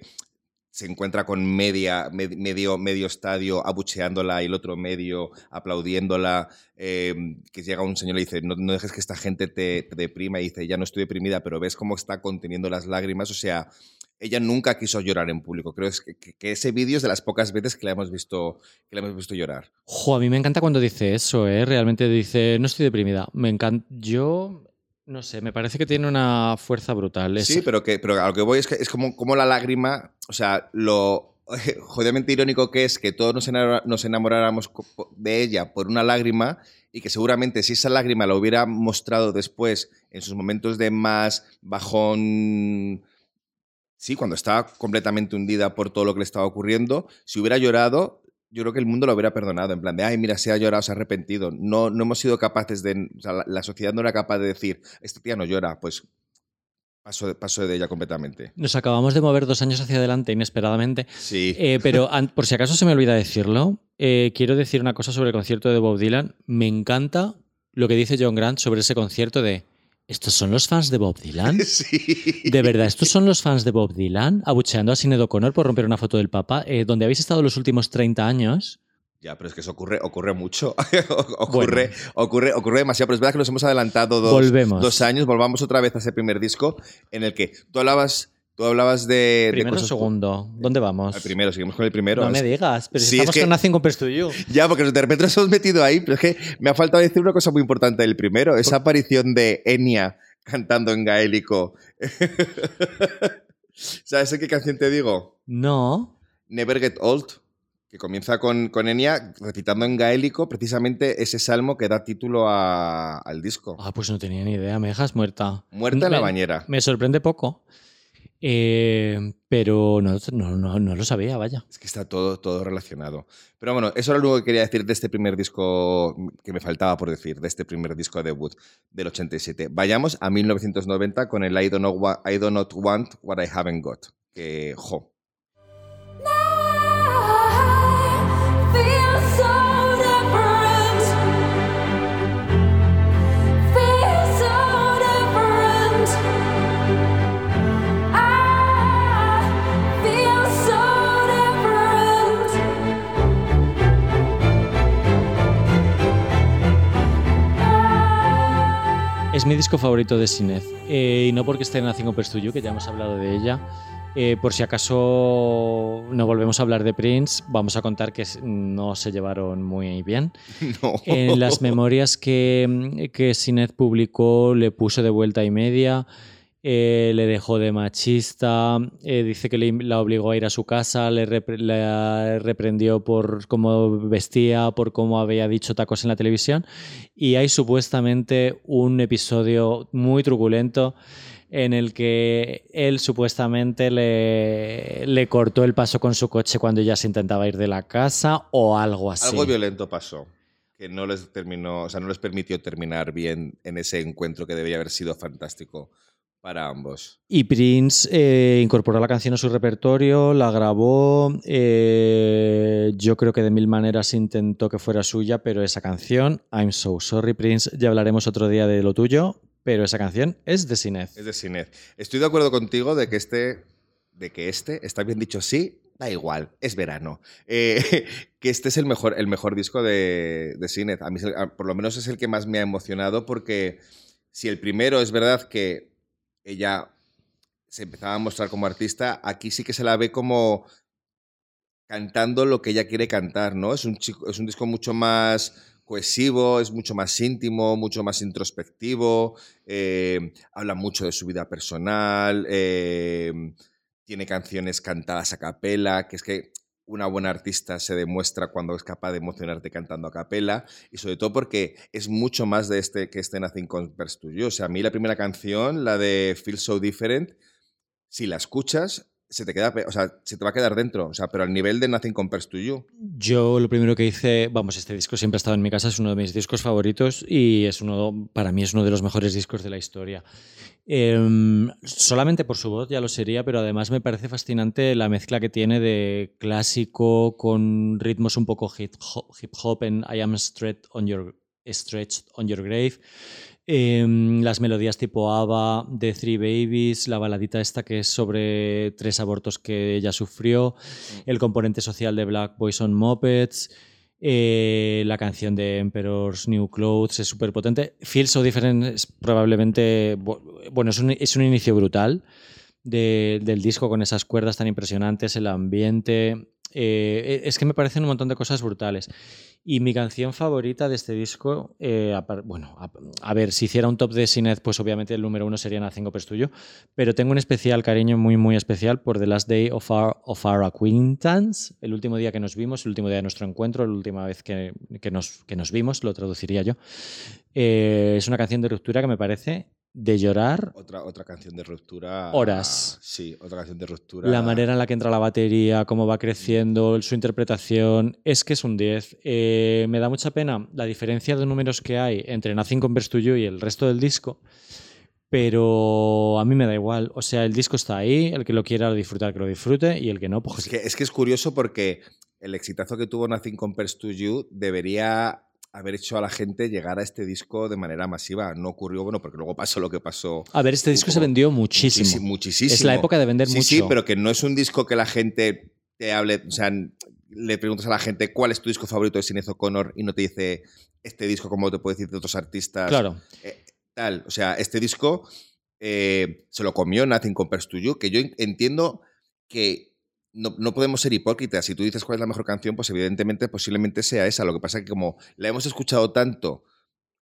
[SPEAKER 1] se encuentra con media, med, medio, medio estadio abucheándola y el otro medio aplaudiéndola, eh, que llega un señor y dice, no, no, dejes que esta gente te, te deprima, y dice, ya no estoy deprimida, pero ves cómo está conteniendo las lágrimas, o sea, ella nunca quiso llorar en público. Creo que, que, que ese vídeo es de las pocas veces que la hemos visto, que la hemos visto llorar.
[SPEAKER 2] Jo, a mí me encanta cuando dice eso, ¿eh? Realmente dice, no estoy deprimida. Me encanta. Yo no sé, me parece que tiene una fuerza brutal.
[SPEAKER 1] Sí, pero, que, pero a lo que voy es que es como, como la lágrima, o sea, lo, jodidamente irónico que es que todos nos, nos enamoráramos de ella por una lágrima y que seguramente si esa lágrima la hubiera mostrado después en sus momentos de más bajón, sí, cuando estaba completamente hundida por todo lo que le estaba ocurriendo, si hubiera llorado, yo creo que el mundo lo hubiera perdonado, en plan de, ay, mira, se ha llorado, se ha arrepentido. No, no hemos sido capaces de, o sea, la, la sociedad no era capaz de decir, esta tía no llora, pues paso de, paso de ella completamente.
[SPEAKER 2] Nos acabamos de mover dos años hacia adelante inesperadamente.
[SPEAKER 1] Sí.
[SPEAKER 2] Eh, pero por si acaso se me olvida decirlo, eh, quiero decir una cosa sobre el concierto de Bob Dylan. Me encanta lo que dice John Grant sobre ese concierto de ¿estos son los fans de Bob Dylan?
[SPEAKER 1] sí.
[SPEAKER 2] ¿De verdad estos son los fans de Bob Dylan? Abucheando a Sinead O'Connor por romper una foto del Papa, eh, donde habéis estado los últimos 30 años.
[SPEAKER 1] Ya, pero es que eso ocurre, ocurre mucho. ocurre, ocurre, ocurre demasiado. Pero es verdad que nos hemos adelantado dos,
[SPEAKER 2] Volvemos.
[SPEAKER 1] dos años. Volvamos otra vez a ese primer disco en el que tú hablabas, tú hablabas de. de
[SPEAKER 2] Primero o
[SPEAKER 1] cosas-
[SPEAKER 2] segundo. ¿Dónde vamos?
[SPEAKER 1] El primero, seguimos con el primero.
[SPEAKER 2] No me digas, pero si
[SPEAKER 1] Sí,
[SPEAKER 2] estamos
[SPEAKER 1] es que-
[SPEAKER 2] con Nothing Compares to You.
[SPEAKER 1] Ya, porque de repente nos hemos metido ahí, pero es que me ha faltado decir una cosa muy importante del primero, esa aparición de Enya cantando en gaélico. ¿Sabes en qué canción te digo?
[SPEAKER 2] No.
[SPEAKER 1] Never Get Old, que comienza con, con Enya recitando en gaélico precisamente ese salmo que da título a- al disco.
[SPEAKER 2] Ah, pues no tenía ni idea, me dejas muerta.
[SPEAKER 1] Muerta en la
[SPEAKER 2] Me-
[SPEAKER 1] bañera.
[SPEAKER 2] Me sorprende poco. Eh, pero no, no, no, no lo sabía, vaya.
[SPEAKER 1] Es que está todo, todo relacionado. Pero bueno, eso era lo que quería decir de este primer disco que me faltaba por decir, de este primer disco debut del 87. Vayamos a 1990 con el I Don't, Know I Do Not Want What I Haven't Got. Que, jo,
[SPEAKER 2] Es mi disco favorito de Sinez. Eh, y no porque esté en Nothing Compares to You, que ya hemos hablado de ella. Eh, por si acaso no volvemos a hablar de Prince, vamos a contar que no se llevaron muy bien.
[SPEAKER 1] no.
[SPEAKER 2] En las memorias que, que publicó le puso de vuelta y media, eh, le dejó de machista, eh, dice que la obligó a ir a su casa, le, reprendió por cómo vestía, por cómo había dicho tacos en la televisión. Y hay supuestamente un episodio muy truculento en el que él supuestamente le, cortó el paso con su coche cuando ella se intentaba ir de la casa o algo así.
[SPEAKER 1] Algo violento pasó. Que no les terminó, o sea, no les permitió terminar bien en ese encuentro que debería haber sido fantástico para ambos.
[SPEAKER 2] Y Prince eh, incorporó la canción a su repertorio, la grabó. eh, yo creo que de mil maneras intentó que fuera suya, pero esa canción, I'm So Sorry Prince, ya hablaremos otro día de lo tuyo, pero esa canción es de Sinez.
[SPEAKER 1] Es de Sinet. Estoy de acuerdo contigo de que este, de que este, está bien dicho sí, da igual, es verano. Eh, que este es el mejor, el mejor disco de, de. A mí, por lo menos, es el que más me ha emocionado porque si el primero es verdad que ella se empezaba a mostrar como artista, aquí sí que se la ve como cantando lo que ella quiere cantar, ¿no? Es un, chico, es un disco mucho más cohesivo, es mucho más íntimo, mucho más introspectivo, eh, habla mucho de su vida personal, eh, tiene canciones cantadas a capela, que es que una buena artista se demuestra cuando es capaz de emocionarte cantando a capela, y sobre todo porque es mucho más de este que este Nothing Compares to You. O sea, a mí la primera canción, la de Feel So Different, si la escuchas, se te queda, o sea, se te va a quedar dentro, o sea, pero al nivel de Nothing Compares to You.
[SPEAKER 2] Yo lo primero que hice, vamos, este disco siempre ha estado en mi casa, es uno de mis discos favoritos y es uno, para mí es uno de los mejores discos de la historia. Em, solamente por su voz ya lo sería, pero además me parece fascinante la mezcla que tiene de clásico con ritmos un poco hip hop, hip hop en I Am Stretched on Your, Stretched on Your Grave. Em, las melodías tipo ABBA, de Three Babies, la baladita esta que es sobre tres abortos que ella sufrió, el componente social de Black Boys on Mopeds, eh, la canción de Emperor's New Clothes es súper potente. Feel So Different es probablemente, bu- bueno, es un, es un inicio brutal de- del disco con esas cuerdas tan impresionantes, el ambiente. Eh, es que me parecen un montón de cosas brutales. Y mi canción favorita de este disco, eh, apar- bueno, a, a ver, si hiciera un top de Sineth, pues obviamente el número uno sería Nothing Compares to You, pero tengo un especial cariño muy, muy especial por The Last Day of Our, of our Acquaintance, el último día que nos vimos, el último día de nuestro encuentro, la última vez que, que nos, que nos vimos, lo traduciría yo. Eh, es una canción de ruptura que me parece de llorar
[SPEAKER 1] Otra, otra canción de ruptura.
[SPEAKER 2] Horas.
[SPEAKER 1] Sí, otra canción de ruptura.
[SPEAKER 2] La manera en la que entra la batería, cómo va creciendo, su interpretación, es que es un 10. Eh, me da mucha pena la diferencia de números que hay entre Nothing Compares to You y el resto del disco, pero a mí me da igual. O sea, el disco está ahí, el que lo quiera disfrutar, que lo disfrute, y el que no, pues
[SPEAKER 1] Es que, es que es curioso porque el exitazo que tuvo Nothing Compares to You debería haber hecho a la gente llegar a este disco de manera masiva. No ocurrió, bueno, porque luego pasó lo que pasó.
[SPEAKER 2] A ver, este disco se vendió muchísimo.
[SPEAKER 1] Muchísimo. muchísimo.
[SPEAKER 2] Es la época de vender
[SPEAKER 1] sí,
[SPEAKER 2] mucho.
[SPEAKER 1] Sí, pero que no es un disco que la gente te hable, o sea, le preguntas a la gente cuál es tu disco favorito de Sinead O'Connor y no te dice este disco como te puede decir de otros artistas.
[SPEAKER 2] Claro.
[SPEAKER 1] Eh, tal, o sea, este disco eh, se lo comió Nothing Compares to You, que yo en- entiendo que no, no podemos ser hipócritas. Si tú dices cuál es la mejor canción, pues evidentemente posiblemente sea esa. Lo que pasa es que como la hemos escuchado tanto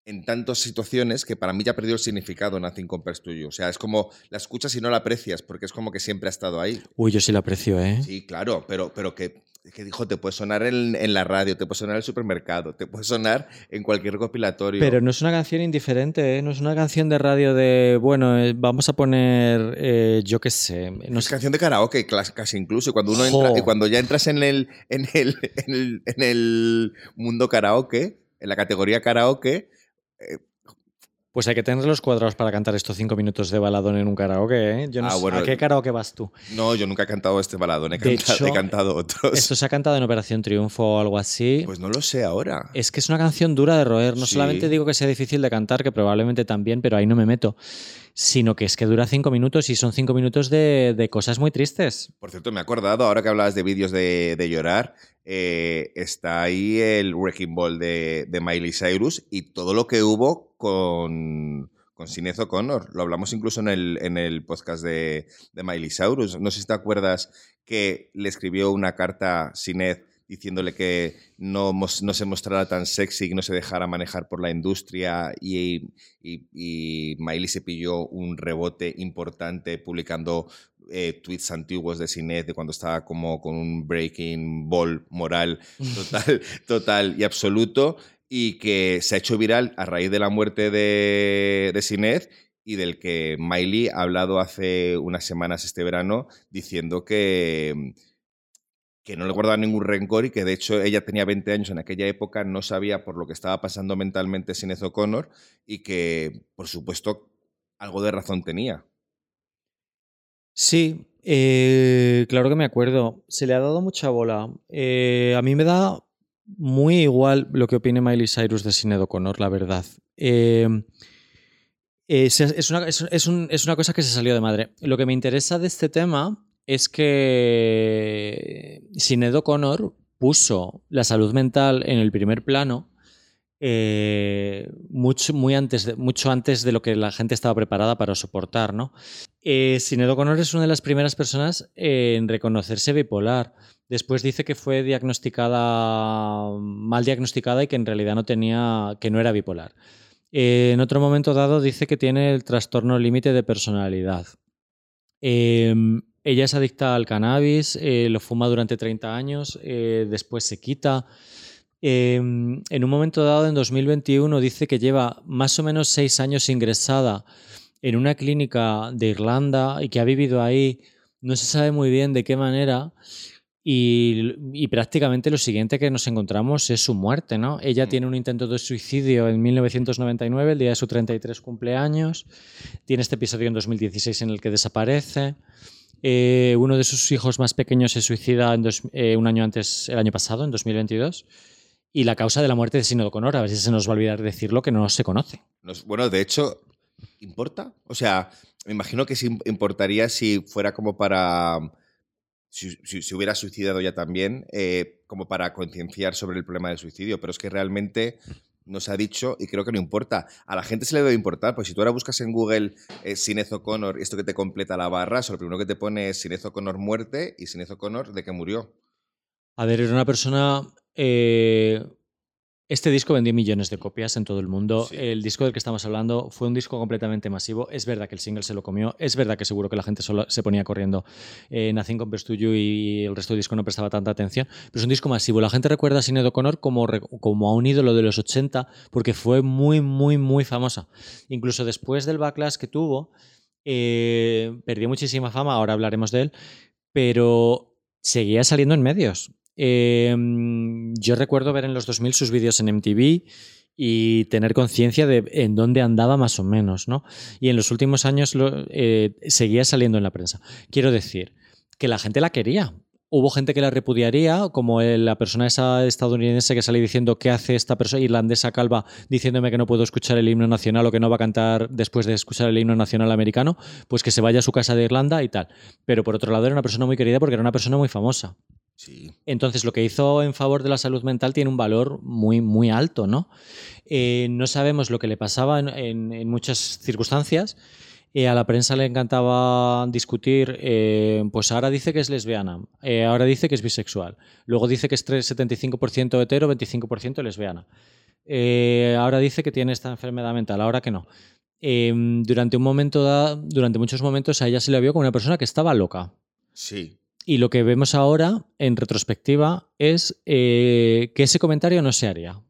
[SPEAKER 1] en tantas situaciones que para mí ya perdió el significado Nothing Compares to You. O sea, es como la escuchas y no la aprecias porque es como que siempre ha estado ahí.
[SPEAKER 2] Uy, yo sí lo aprecio, ¿eh?
[SPEAKER 1] Sí, claro, pero, pero que, que dijo, te puede sonar en, en la radio, te puede sonar en el supermercado, te puede sonar en cualquier recopilatorio.
[SPEAKER 2] Pero no es una canción indiferente, ¿eh? no es una canción de radio de, bueno, eh, vamos a poner, eh, yo qué sé, no
[SPEAKER 1] es
[SPEAKER 2] sé,
[SPEAKER 1] canción de karaoke, casi incluso. Y cuando uno
[SPEAKER 2] Jo.
[SPEAKER 1] entra, y cuando ya entras en el, en el, en el, en el mundo karaoke, en la categoría karaoke,
[SPEAKER 2] Pues hay que tener los cuadrados para cantar estos cinco minutos de baladón en un karaoke, ¿eh? Yo no
[SPEAKER 1] Ah,
[SPEAKER 2] sé-
[SPEAKER 1] bueno.
[SPEAKER 2] ¿A qué karaoke vas tú?
[SPEAKER 1] no, yo nunca he cantado este baladón, he,
[SPEAKER 2] De
[SPEAKER 1] canta-
[SPEAKER 2] hecho,
[SPEAKER 1] he cantado otros.
[SPEAKER 2] Esto se ha cantado en Operación Triunfo o algo así.
[SPEAKER 1] Pues no lo sé ahora.
[SPEAKER 2] es que es una canción dura de roer. No
[SPEAKER 1] Sí.
[SPEAKER 2] solamente digo que sea difícil de cantar, que probablemente también, pero ahí no me meto. Sino que es que dura cinco minutos y son cinco minutos de, de cosas muy tristes.
[SPEAKER 1] Por cierto, me he acordado, ahora que hablabas de vídeos de, de llorar, eh, está ahí el Wrecking Ball de, de Miley Cyrus y todo lo que hubo con, con Sinead O'Connor. Lo hablamos incluso en el, en el podcast de, de Miley Cyrus. No sé si te acuerdas que le escribió una carta Sinead diciéndole que no, no se mostrara tan sexy, que no se dejara manejar por la industria y, y, y Miley se pilló un rebote importante publicando eh, tweets antiguos de Sinead de cuando estaba como con un breaking ball moral total, total y absoluto y que se ha hecho viral a raíz de la muerte de, de y del que Miley ha hablado hace unas semanas este verano diciendo que, que no le guardaba ningún rencor y que de hecho ella tenía 20 años en aquella época, no sabía por lo que estaba pasando mentalmente Sinead O'Connor y que, por supuesto, algo de razón tenía.
[SPEAKER 2] Sí, eh, claro que me acuerdo. Se le ha dado mucha bola. Eh, a mí me da muy igual lo que opine Miley Cyrus de Sinead O'Connor, la verdad. Eh, es, una, es- es un- es una cosa que se salió de madre. Lo que me interesa de este tema es que Sinead O'Connor puso la salud mental en el primer plano eh, mucho, muy antes de, mucho antes de lo que la gente estaba preparada para soportar, ¿no? Eh, O'Connor es una de las primeras personas en reconocerse bipolar. Después dice que fue diagnosticada, mal diagnosticada y que en realidad no tenía, que no era bipolar. Eh, en otro momento dado dice que tiene el trastorno límite de personalidad. Eh, ella es adicta al cannabis, eh, lo fuma durante 30 años, eh, después se quita. Eh, en un momento dado, en 2021, dice que lleva más o menos seis años ingresada en una clínica de Irlanda y que ha vivido ahí, no se sabe muy bien de qué manera. Y, y prácticamente lo siguiente que nos encontramos es su muerte, ¿no? Ella
[SPEAKER 1] Mm.
[SPEAKER 2] tiene un intento de suicidio en 1999, el día de su 33 cumpleaños. Tiene este episodio en 2016 en el que desaparece. Eh, uno de sus hijos más pequeños se suicida en dos- eh, un año antes, el año pasado, en 2022. Y la causa de la muerte de Sinead O'Connor, a ver si se nos va a olvidar decirlo, que no se conoce.
[SPEAKER 1] Bueno, de hecho, ¿importa? O sea, me imagino que sí importaría si fuera como para. Si, si se hubiera suicidado ya también, eh, como para concienciar sobre el problema del suicidio, pero es que realmente no se ha dicho y creo que no importa. A la gente se le debe importar, pues si tú ahora buscas en Google eh, Sinead O'Connor, esto que te completa la barra, eso lo primero que te pone es Sinead O'Connor muerte y Sinead O'Connor de que murió.
[SPEAKER 2] A ver, era una persona. eh, este disco vendió millones de copias en todo el mundo.
[SPEAKER 1] Sí.
[SPEAKER 2] El disco del que estamos hablando fue un disco completamente masivo. Es verdad que el single se lo comió. Es verdad que seguro que la gente solo se ponía corriendo eh, Nothing Compares to You y el resto del disco no prestaba tanta atención. Pero es un disco masivo. La gente recuerda a Sinead O'Connor como, como a un ídolo de los 80 porque fue muy, muy, muy famosa. Incluso después del backlash que tuvo, eh, perdió muchísima fama. Ahora hablaremos de él. Pero seguía saliendo en medios. Eh, yo recuerdo ver en los 2000 sus vídeos en MTV y tener conciencia de en dónde andaba más o menos, ¿no? Y en los últimos años eh, seguía saliendo en la prensa. Quiero decir que la gente la quería. Hubo gente que la repudiaría, como la persona esa estadounidense que sale diciendo qué hace esta persona irlandesa calva diciéndome que no puedo escuchar el himno nacional o que no va a cantar después de escuchar el himno nacional americano, pues que se vaya a su casa de Irlanda y tal. Pero por otro lado era una persona muy querida porque era una persona muy famosa.
[SPEAKER 1] Sí.
[SPEAKER 2] Entonces, lo que hizo en favor de la salud mental tiene un valor muy, muy alto, ¿no? Eh, no sabemos lo que le pasaba en, en- en muchas circunstancias. Eh, a la prensa le encantaba discutir, eh, pues ahora dice que es lesbiana, ahora dice que es bisexual, luego dice que es tres- 75% hetero, 25% lesbiana. Ahora dice que tiene esta enfermedad mental, ahora que no. Durante un momento, da- durante muchos momentos a ella se le vio como una persona que estaba loca.
[SPEAKER 1] Sí.
[SPEAKER 2] Y lo que vemos ahora, en retrospectiva, es eh, que ese comentario no se haría.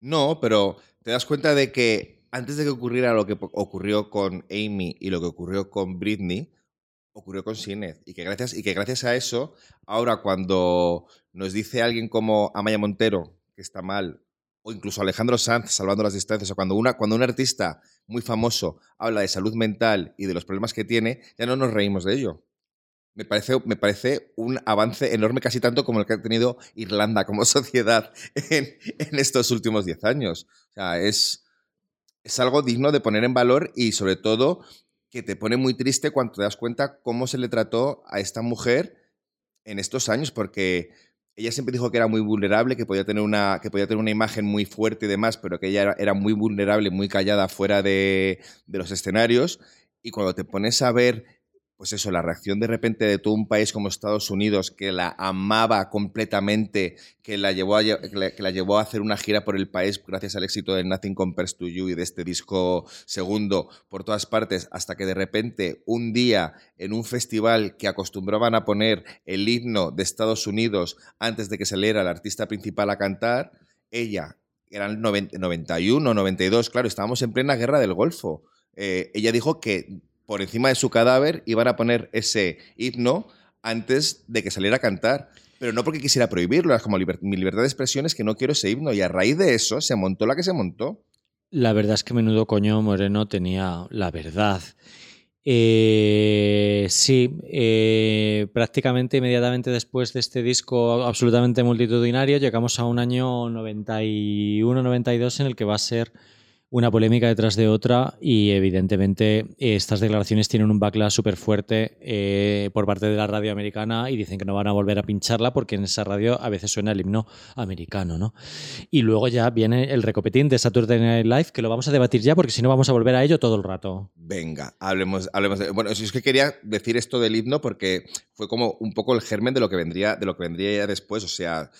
[SPEAKER 1] No, pero te das cuenta de que antes de que ocurriera lo que ocurrió con Amy y lo que ocurrió con Britney, ocurrió con Sinead. Y que gracias, y que gracias a eso, ahora cuando nos dice alguien como Amaya Montero que está mal, o incluso Alejandro Sanz salvando las distancias, o cuando, una, cuando un artista muy famoso habla de salud mental y de los problemas que tiene, ya no nos reímos de ello. Me parece, me parece un avance enorme, casi tanto como el que ha tenido Irlanda como sociedad en, en estos últimos 10 años. O sea, es, es algo digno de poner en valor y sobre todo que te pone muy triste cuando te das cuenta cómo se le trató a esta mujer en estos años, porque ella siempre dijo que era muy vulnerable, que podía tener una, que podía tener una imagen muy fuerte y demás, pero que ella era, muy vulnerable, muy callada fuera de, de los escenarios. Y cuando te pones a ver pues eso, la reacción de repente de todo un país como Estados Unidos, que la amaba completamente, que la llevó a, que la, llevó a hacer una gira por el país gracias al éxito de Nothing Compares to You y de este disco segundo por todas partes, hasta que de repente un día en un festival que acostumbraban a poner el himno de Estados Unidos antes de que saliera el artista principal a cantar, ella, eran 90 91, 92, claro, estábamos en plena guerra del Golfo. Eh, ella dijo que por encima de su cadáver iban a poner ese himno antes de que saliera a cantar. Pero no porque quisiera prohibirlo, era como mi libertad de expresión es que no quiero ese himno. Y a raíz de eso se montó la que se montó.
[SPEAKER 2] La verdad es que menudo coño Moreno tenía la verdad. Eh, sí, eh, prácticamente inmediatamente después de este disco absolutamente multitudinario, llegamos a un año 91-92 en el que va a ser una polémica detrás de otra y evidentemente estas declaraciones tienen un backlash súper fuerte eh, por parte de la radio americana y dicen que no van a volver a pincharla porque en esa radio a veces suena el himno americano, ¿no? Y luego ya viene el recopetín de Saturday Night Live que lo vamos a debatir ya porque si no vamos a volver a ello todo el rato.
[SPEAKER 1] Venga, hablemos, hablemos de. Bueno, es que quería decir esto del himno porque fue como un poco el germen de lo que vendría, de lo que vendría ya después. O sea,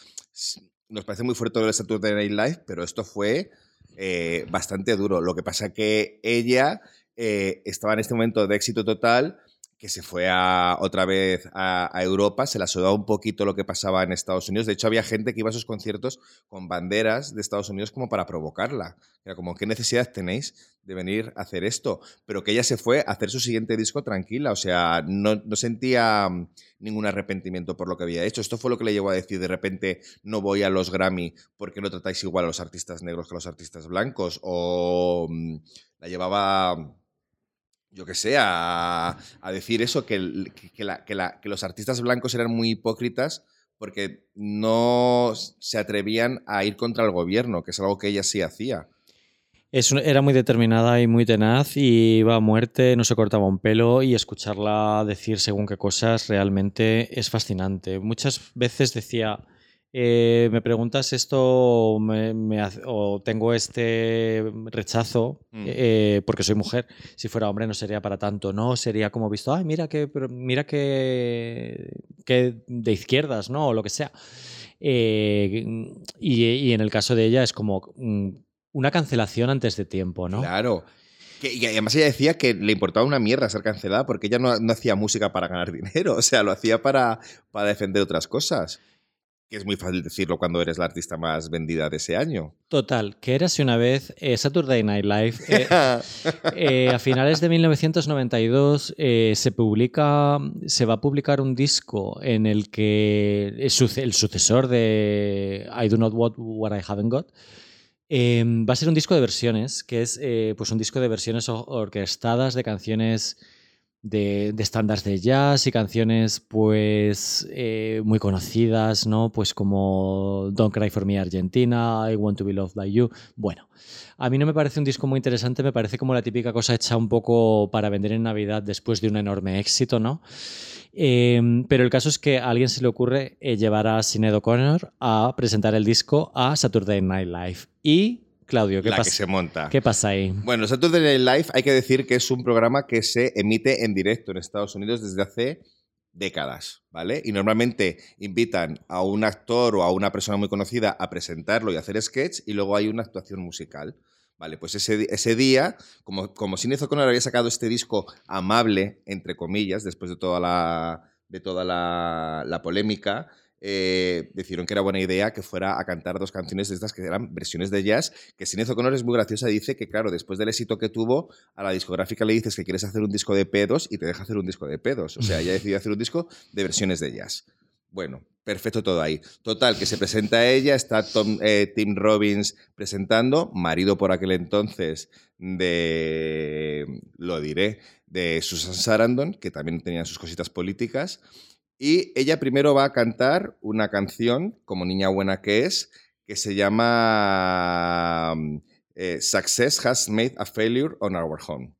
[SPEAKER 1] nos parece muy fuerte lo de Saturday Night Live, pero esto fue eh, bastante duro. Lo que pasa que ella eh, estaba en este momento de éxito total, que se fue a, otra vez a, Europa, se la sudaba un poquito lo que pasaba en Estados Unidos. De hecho, había gente que iba a sus conciertos con banderas de Estados Unidos como para provocarla. Era como, ¿qué necesidad tenéis de venir a hacer esto? Pero que ella se fue a hacer su siguiente disco tranquila, o sea, no, no sentía mm, ningún arrepentimiento por lo que había hecho. Esto fue lo que le llevó a decir de repente, no voy a los Grammy porque no tratáis igual a los artistas negros que a los artistas blancos, o mm, la llevaba yo que sé, a, a decir eso, que, que- la- que la- que los artistas blancos eran muy hipócritas porque no se atrevían a ir contra el gobierno, que es algo que ella sí hacía.
[SPEAKER 2] Es era muy determinada y muy tenaz y iba a muerte, no se cortaba un pelo y escucharla decir según qué cosas realmente es fascinante. Muchas veces decía eh, me preguntas esto me- me hace- o tengo este rechazo
[SPEAKER 1] Mm.
[SPEAKER 2] eh, porque soy mujer. Si fuera hombre no sería para tanto, no sería como visto, ay, mira que, mira que, que de izquierdas, ¿no? O lo que sea. Eh, y, y en el caso de ella es como mm, una cancelación antes de tiempo, ¿no?
[SPEAKER 1] Claro. Que- y además ella decía que le importaba una mierda ser cancelada porque ella no, no hacía música para ganar dinero, o sea, lo hacía para, para defender otras cosas. Que es muy fácil decirlo cuando eres la artista más vendida de ese año.
[SPEAKER 2] Total, que érase una vez eh, Saturday Night Live. eh, eh, a finales de 1992 eh, se publica, se va a publicar un disco en el que el, suce- el sucesor de I Do Not Want What I Haven't Got eh, va a ser un disco de versiones, que es pues un disco de versiones orquestadas de canciones de, de de jazz y canciones pues eh, muy conocidas, ¿no? Pues como Don't Cry For Me Argentina, I Want To Be Loved By You. Bueno, a mí no me parece un disco muy interesante, me parece como la típica cosa hecha un poco para vender en Navidad después de un enorme éxito, ¿no? Eh, pero el caso es que a alguien se le ocurre eh, llevar a Sinead O'Connor a presentar el disco a Saturday Night Live. Y, Claudio, ¿qué,
[SPEAKER 1] la
[SPEAKER 2] pasa?
[SPEAKER 1] que se monta.
[SPEAKER 2] ¿qué pasa ahí?
[SPEAKER 1] Bueno, Saturday Night Live hay que decir que es un programa que se emite en directo en Estados Unidos desde hace décadas, ¿vale? Y normalmente invitan a un actor o a una persona muy conocida a presentarlo y hacer sketch y luego hay una actuación musical. Vale, pues ese, ese día, como, como Sinead O'Connor había sacado este disco amable, entre comillas, después de toda la, de toda la, la polémica, eh, decidieron que era buena idea que fuera a cantar dos canciones de estas que eran versiones de jazz, que Sinead O'Connor es muy graciosa, dice que claro, después del éxito que tuvo, a la discográfica le dices que quieres hacer un disco de pedos y te deja hacer un disco de pedos. O sea, ella decidió hacer un disco de versiones de jazz. Bueno, perfecto todo ahí. Total, que se presenta ella, está eh, Tim Robbins presentando, marido por aquel entonces de, lo diré, de Susan Sarandon, que también tenía sus cositas políticas. Y ella primero va a cantar una canción, como niña buena que es, que se llama mm, eh, Success Has Made a Failure on Our Home.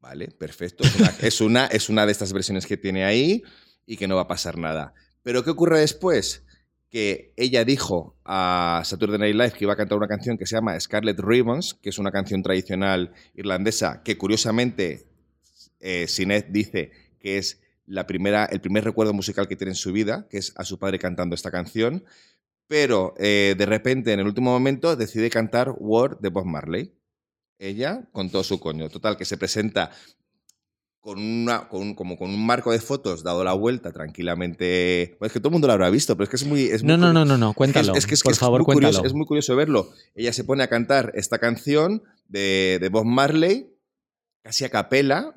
[SPEAKER 1] Vale, perfecto. Es una, es, una, de estas versiones que tiene ahí y que no va a pasar nada. Pero ¿qué ocurre después? Que ella dijo a Saturday Night Live que iba a cantar una canción que se llama Scarlet Ribbons, que es una canción tradicional irlandesa que curiosamente eh, Sinead dice que es la primera, el primer recuerdo musical que tiene en su vida, que es a su padre cantando esta canción, pero eh, de repente en el último momento decide cantar Word de Bob Marley. Ella con todo su coño. Total, que se presenta con, una, con, como con un marco de fotos dado la vuelta tranquilamente. Pues es que todo el mundo lo habrá visto, pero es que es muy... es muy
[SPEAKER 2] No, no, no, no, no, cuéntalo.
[SPEAKER 1] es que es,
[SPEAKER 2] por
[SPEAKER 1] que es
[SPEAKER 2] favor,
[SPEAKER 1] muy curioso,
[SPEAKER 2] cuéntalo.
[SPEAKER 1] es muy curioso verlo. Ella se pone a cantar esta canción de, de Bob Marley, casi a capela.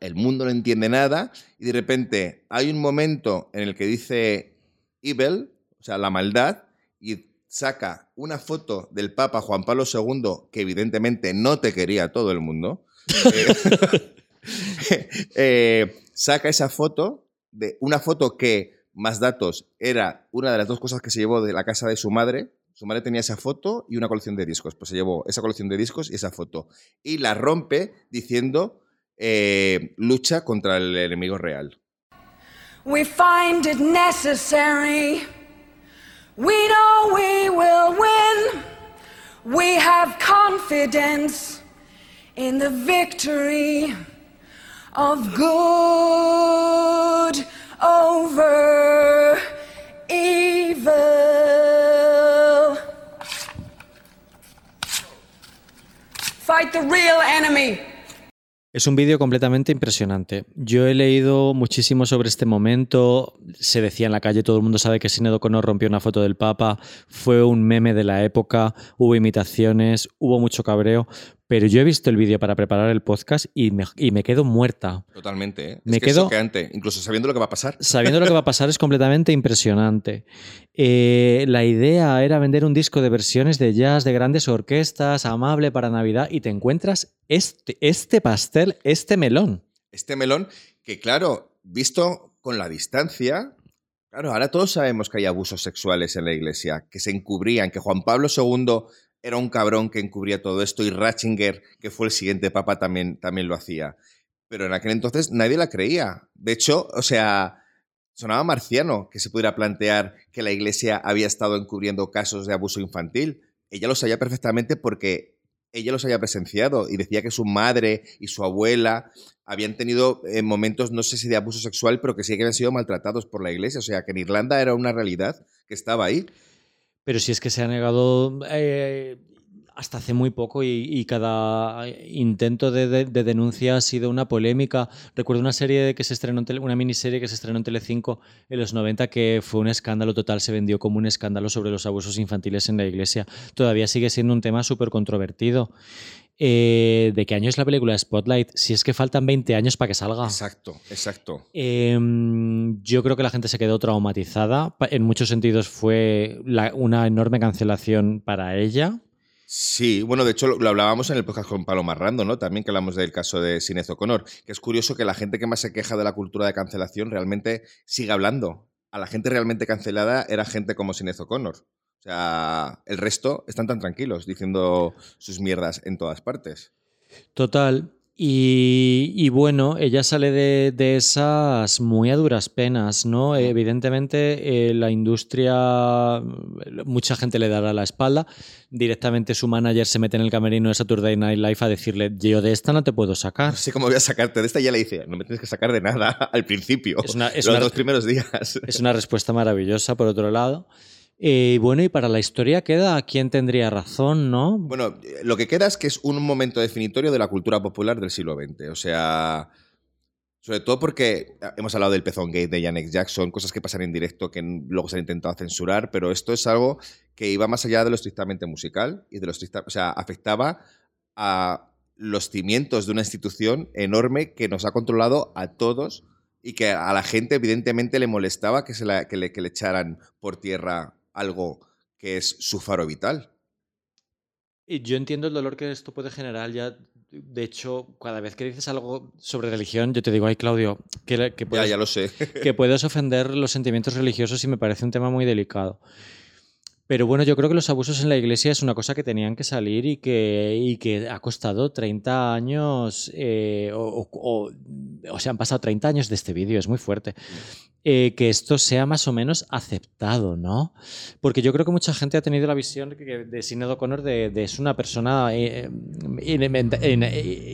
[SPEAKER 1] El mundo no entiende nada. Y de repente hay un momento en el que dice evil, o sea, la maldad, y saca una foto del Papa Juan Pablo II, que evidentemente no te quería todo el mundo. Eh, eh, saca esa foto, de una foto que, más datos, era una de las dos cosas que se llevó de la casa de su madre. Su madre tenía esa foto y una colección de discos. Pues se llevó esa colección de discos y esa foto. Y la rompe diciendo eh, lucha contra el enemigo real.
[SPEAKER 4] We find it necessary. We know we will win. We have confidence in the victory of good over evil. Fight the real enemy.
[SPEAKER 2] Es un vídeo completamente impresionante. Yo he leído muchísimo sobre este momento. Se decía en la calle, todo el mundo sabe que Sinead O'Connor rompió una foto del Papa. Fue un meme de la época. Hubo imitaciones, hubo mucho cabreo. Pero yo he visto el vídeo para preparar el podcast y me, y me quedo muerta.
[SPEAKER 1] Totalmente. ¿eh?
[SPEAKER 2] Me
[SPEAKER 1] es que es
[SPEAKER 2] quedo-
[SPEAKER 1] incluso sabiendo lo que va a pasar.
[SPEAKER 2] Sabiendo lo que va a pasar es completamente impresionante. Eh, la idea era vender un disco de versiones de jazz de grandes orquestas, amable para Navidad, y te encuentras este, este pastel, este melón.
[SPEAKER 1] Este melón, que claro, visto con la distancia, claro, ahora todos sabemos que hay abusos sexuales en la iglesia, que se encubrían, que Juan Pablo II era un cabrón que encubría todo esto y Ratzinger, que fue el siguiente papa, también, también lo hacía. Pero en aquel entonces nadie la creía. De hecho, o sea, sonaba marciano que se pudiera plantear que la iglesia había estado encubriendo casos de abuso infantil. Ella lo sabía perfectamente porque ella los había presenciado y decía que su madre y su abuela habían tenido eh, momentos, no sé si de abuso sexual, pero que sí que habían sido maltratados por la iglesia. O sea, que en Irlanda era una realidad que estaba ahí.
[SPEAKER 2] Pero si es que se ha negado eh, hasta hace muy poco y, cada intento de denuncia ha sido una polémica. Recuerdo una serie que se estrenó en tele- una miniserie que se estrenó en Telecinco en los 90 que fue un escándalo total, se vendió como un escándalo sobre los abusos infantiles en la iglesia. Todavía sigue siendo un tema súper controvertido. Eh, ¿De qué año es la película Spotlight? Si es que faltan 20 años para que salga.
[SPEAKER 1] Exacto, exacto.
[SPEAKER 2] Em, yo creo que la gente se quedó traumatizada. En muchos sentidos fue la- una enorme cancelación para ella.
[SPEAKER 1] Sí, bueno, de hecho lo, lo hablábamos en el podcast con Paloma Rando, ¿no? También que hablamos del caso de Sinead O'Connor, que es curioso que la gente que más se queja de la cultura de cancelación realmente siga hablando. A la gente realmente cancelada era gente como Sinead O'Connor. O sea, el resto están tan tranquilos diciendo sus mierdas en todas partes.
[SPEAKER 2] Total. Y, y bueno, ella sale de, de esas muy a duras penas, ¿no? Evidentemente, eh, la industria, mucha gente le dará la espalda. Directamente su manager se mete en el camerino de Saturday Night Live a decirle: Yo de esta no te puedo sacar.
[SPEAKER 1] No sé cómo voy a sacarte de esta. Ya le dice, no me tienes que sacar de nada al principio.
[SPEAKER 2] Es una- es
[SPEAKER 1] los
[SPEAKER 2] una-
[SPEAKER 1] dos primeros días.
[SPEAKER 2] Es una respuesta maravillosa, por otro lado. Eh, bueno, y para la historia queda quién tendría razón, ¿no?
[SPEAKER 1] Bueno, eh, lo que queda es que es un momento definitorio de la cultura popular del siglo XX. O sea, sobre todo porque ah, hemos hablado del pezón gay de Janet Jackson, cosas que pasan en directo que luego se han intentado censurar, pero esto es algo que iba más allá de lo estrictamente musical y de lo estricta- o sea, afectaba a los cimientos de una institución enorme que nos ha controlado a todos y que a la gente evidentemente le molestaba que, se la- que le, que le echaran por tierra algo que es su faro vital.
[SPEAKER 2] Y yo entiendo el dolor que esto puede generar ya. De hecho, cada vez que dices algo sobre religión, yo te digo, ay, Claudio, que, que
[SPEAKER 1] Ya,
[SPEAKER 2] puedes,
[SPEAKER 1] ya lo sé.
[SPEAKER 2] que puedes ofender los sentimientos religiosos y me parece un tema muy delicado. Pero bueno, yo creo que los abusos en la iglesia es una cosa que tenían que salir y que, y que ha costado 30 años, eh, o, o- sea, han pasado 30 años de este vídeo, es muy fuerte, eh, que esto sea más o menos aceptado, ¿no? Porque yo creo que mucha gente ha tenido la visión que- de Sinead O'Connor de, de es una persona eh, in- in-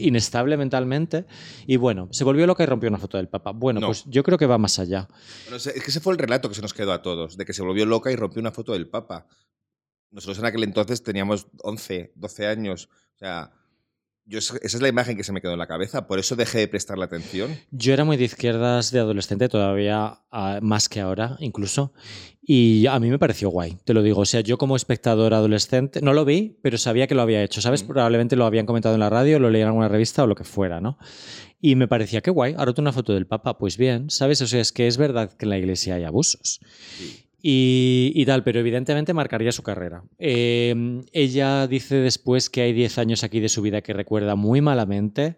[SPEAKER 2] inestable mentalmente y bueno, se volvió loca y rompió una foto del Papa. Bueno,
[SPEAKER 1] No.
[SPEAKER 2] pues yo creo que va más allá.
[SPEAKER 1] Es que ese fue el relato que se nos quedó a todos, de que se volvió loca y rompió una foto del Papa. Nosotros en aquel entonces teníamos 11, 12 años. O sea, yo, esa es la imagen que se me quedó en la cabeza. Por eso dejé de prestarle atención.
[SPEAKER 2] Yo era muy de izquierdas de adolescente, todavía ah, más que ahora, incluso. Y a mí me pareció guay, te lo digo. O sea, yo como espectador adolescente, no lo vi, pero sabía que lo había hecho, ¿sabes?
[SPEAKER 1] Mm.
[SPEAKER 2] Probablemente lo habían comentado en la radio, lo leía en alguna revista o lo que fuera, ¿no? Y me parecía que guay, ahora tú una foto del Papa, pues bien, ¿sabes? O sea, es que es verdad que en la iglesia hay abusos. Y, tal, pero evidentemente marcaría su carrera. Eh, ella dice después que hay 10 años aquí de su vida que recuerda muy malamente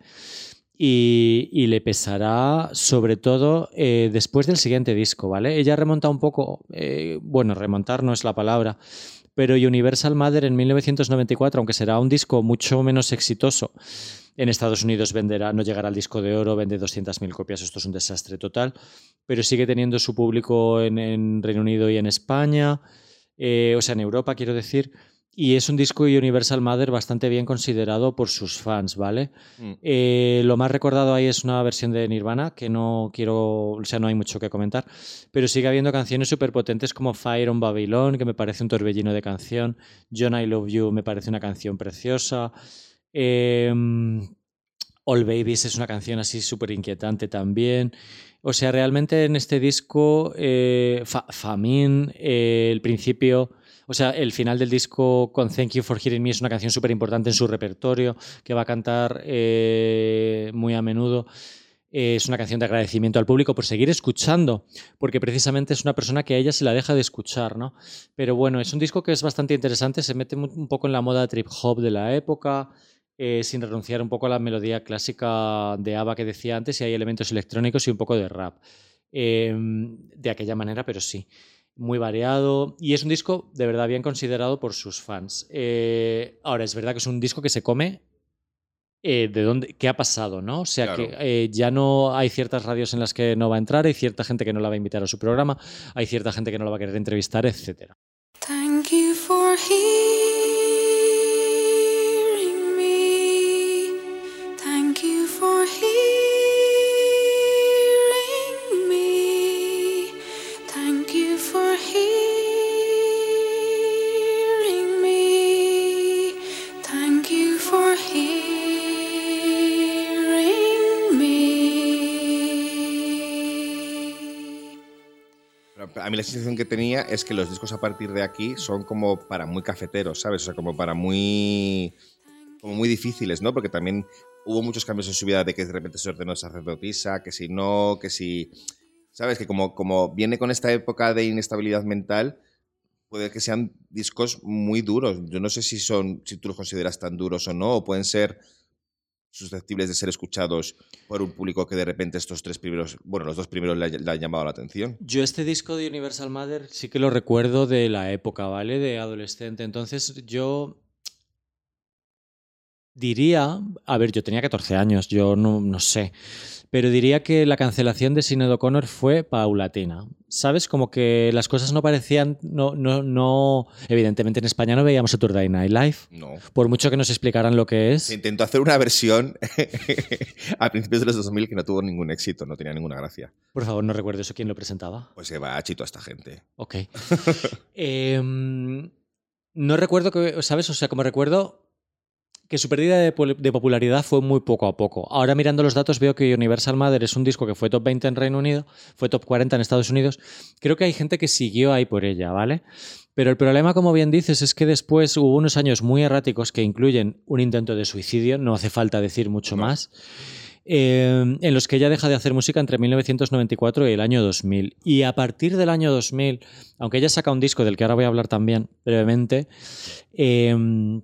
[SPEAKER 2] y, y le pesará sobre todo eh, después del siguiente disco, ¿vale? Ella remonta un poco, eh, bueno, remontar no es la palabra, pero Universal Mother en 1994, aunque será un disco mucho menos exitoso, en Estados Unidos venderá, no llegará al disco de oro, vende 200.000 copias, esto es un desastre total, pero sigue teniendo su público en, Reino Unido y en España, eh, o sea, en Europa quiero decir, y es un disco Universal Mother bastante bien considerado por sus fans, ¿vale?
[SPEAKER 1] Mm.
[SPEAKER 2] Eh, lo más recordado ahí es una versión de Nirvana, que no quiero, o sea, no hay mucho que comentar, pero sigue habiendo canciones súper potentes como Fire on Babylon, que me parece un torbellino de canción, John I Love You me parece una canción preciosa, eh, All Babies es una canción así súper inquietante también. O sea, realmente en este disco, eh, Fa- Famine, eh, el principio, o sea, el final del disco con Thank You for Hearing Me es una canción súper importante en su repertorio, que va a cantar eh, muy a menudo. Eh, es una canción de agradecimiento al público por seguir escuchando, porque precisamente es una persona que a ella se la deja de escuchar, ¿no? Pero bueno, es un disco que es bastante interesante, se mete un poco en la moda trip hop de la época, eh, sin renunciar un poco a la melodía clásica de ABBA que decía antes, y hay elementos electrónicos y un poco de rap. Eh, de aquella manera, pero sí. Muy variado. Y es un disco de verdad bien considerado por sus fans. Eh, ahora, es verdad que es un disco que se come eh, de dónde, qué ha pasado, ¿no? O sea,
[SPEAKER 1] Claro.
[SPEAKER 2] que eh, ya no hay ciertas radios en las que no va a entrar, hay cierta gente que no la va a invitar a su programa, hay cierta gente que no la va a querer entrevistar, etcétera.
[SPEAKER 5] Thank you for
[SPEAKER 1] A mí la sensación que tenía es que los discos a partir de aquí son como para muy cafeteros, ¿sabes? O sea, como para muy. como muy difíciles, ¿no? Porque también hubo muchos cambios en su vida de que de repente se ordenó sacerdotisa, que si no, que si. ¿Sabes? Que como, como viene con esta época de inestabilidad mental, puede que sean discos muy duros. Yo no sé si son, si tú los consideras tan duros o no, o pueden ser susceptibles de ser escuchados por un público que de repente estos tres primeros, bueno, los dos primeros le, ha- le han llamado la atención.
[SPEAKER 2] Yo este disco de Universal Mother sí que lo recuerdo de la época, ¿vale? De adolescente. Entonces yo diría, a ver, yo tenía 14 años, yo no, no sé, pero diría que la cancelación de Sinead O'Connor fue paulatina. ¿Sabes? Como que las cosas no parecían, no, no, no, evidentemente en España no veíamos Saturday Night Live,
[SPEAKER 1] No.
[SPEAKER 2] por mucho que nos explicaran lo que es.
[SPEAKER 1] Se intentó hacer una versión a principios de los 2000 que no tuvo ningún éxito, no tenía ninguna gracia.
[SPEAKER 2] Por favor, no recuerdo eso, ¿quién lo presentaba?
[SPEAKER 1] Pues se va a chito a esta gente.
[SPEAKER 2] Ok. Em, no recuerdo que, ¿sabes? O sea, como recuerdo que su pérdida de, popularidad fue muy poco a poco. Ahora mirando los datos veo que Universal Mother es un disco que fue top 20 en Reino Unido, fue top 40 en Estados Unidos. Creo que hay gente que siguió ahí por ella, ¿vale? Pero el problema, como bien dices, es que después hubo unos años muy erráticos que incluyen un intento de suicidio, no hace falta decir mucho
[SPEAKER 1] No.
[SPEAKER 2] más, eh, en los que ella deja de hacer música entre 1994 y el año 2000. Y a partir del año 2000, aunque ella saca un disco del que ahora voy a hablar también brevemente, eh,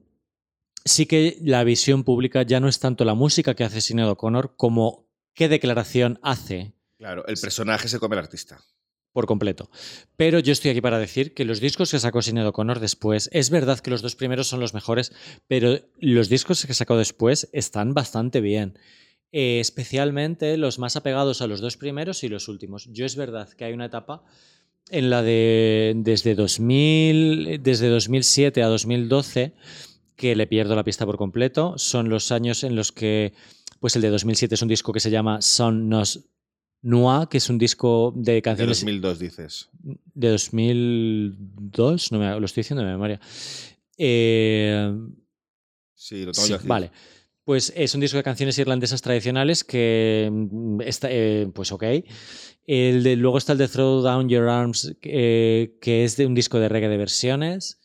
[SPEAKER 2] sí que la visión pública ya no es tanto la música que hace Sinead O'Connor como qué declaración hace
[SPEAKER 1] Claro, el personaje se come al artista.
[SPEAKER 2] por completo. Pero yo estoy aquí para decir que los discos que sacó Sinead O'Connor después, es verdad que los dos primeros son los mejores, pero los discos que sacó después están bastante bien. Eh, especialmente los más apegados a los dos primeros y los últimos. Yo es verdad que hay una etapa en la de desde 2000, desde 2007 a 2012 que le pierdo la pista por completo. Son los años en los que, pues el de 2007 es un disco que se llama Son Nos Noir, que es un disco de
[SPEAKER 1] De
[SPEAKER 2] canciones
[SPEAKER 1] 2002 dices.
[SPEAKER 2] de 2002, no me, lo estoy diciendo de memoria. Eh,
[SPEAKER 1] Sí, lo tengo
[SPEAKER 2] sí,
[SPEAKER 1] yo aquí.
[SPEAKER 2] vale. Pues es un disco de canciones irlandesas tradicionales que mm, está, eh, pues ok. El de, luego está el de Throw Down Your Arms, eh, que es de un disco de reggae de versiones.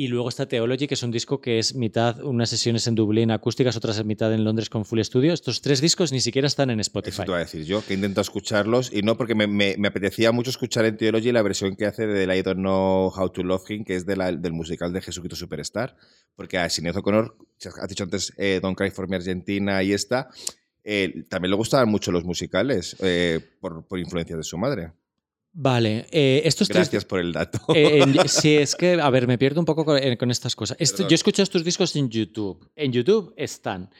[SPEAKER 2] Y luego está Theology, que es un disco que es mitad unas sesiones en Dublín acústicas, otras mitad en Londres con Full Studio. Estos tres discos ni siquiera están en Spotify.
[SPEAKER 1] Eso te iba a decir yo, que intento escucharlos y no porque me, me- me apetecía mucho escuchar en Theology la versión que hace de I Don't Know How to Love Him, que es de la- del musical de Jesucristo Superstar. Porque a Sinead O'Connor, has dicho antes eh, Don't Cry for Me Argentina y esta, eh, también le gustaban mucho los musicales eh, por, por influencia de su madre.
[SPEAKER 2] Vale, eh, estos tres
[SPEAKER 1] Gracias por el dato.
[SPEAKER 2] Eh, en- sí, es que, a ver, me pierdo un poco con, eh, con estas cosas. Esto- yo escucho estos discos en YouTube. En YouTube están.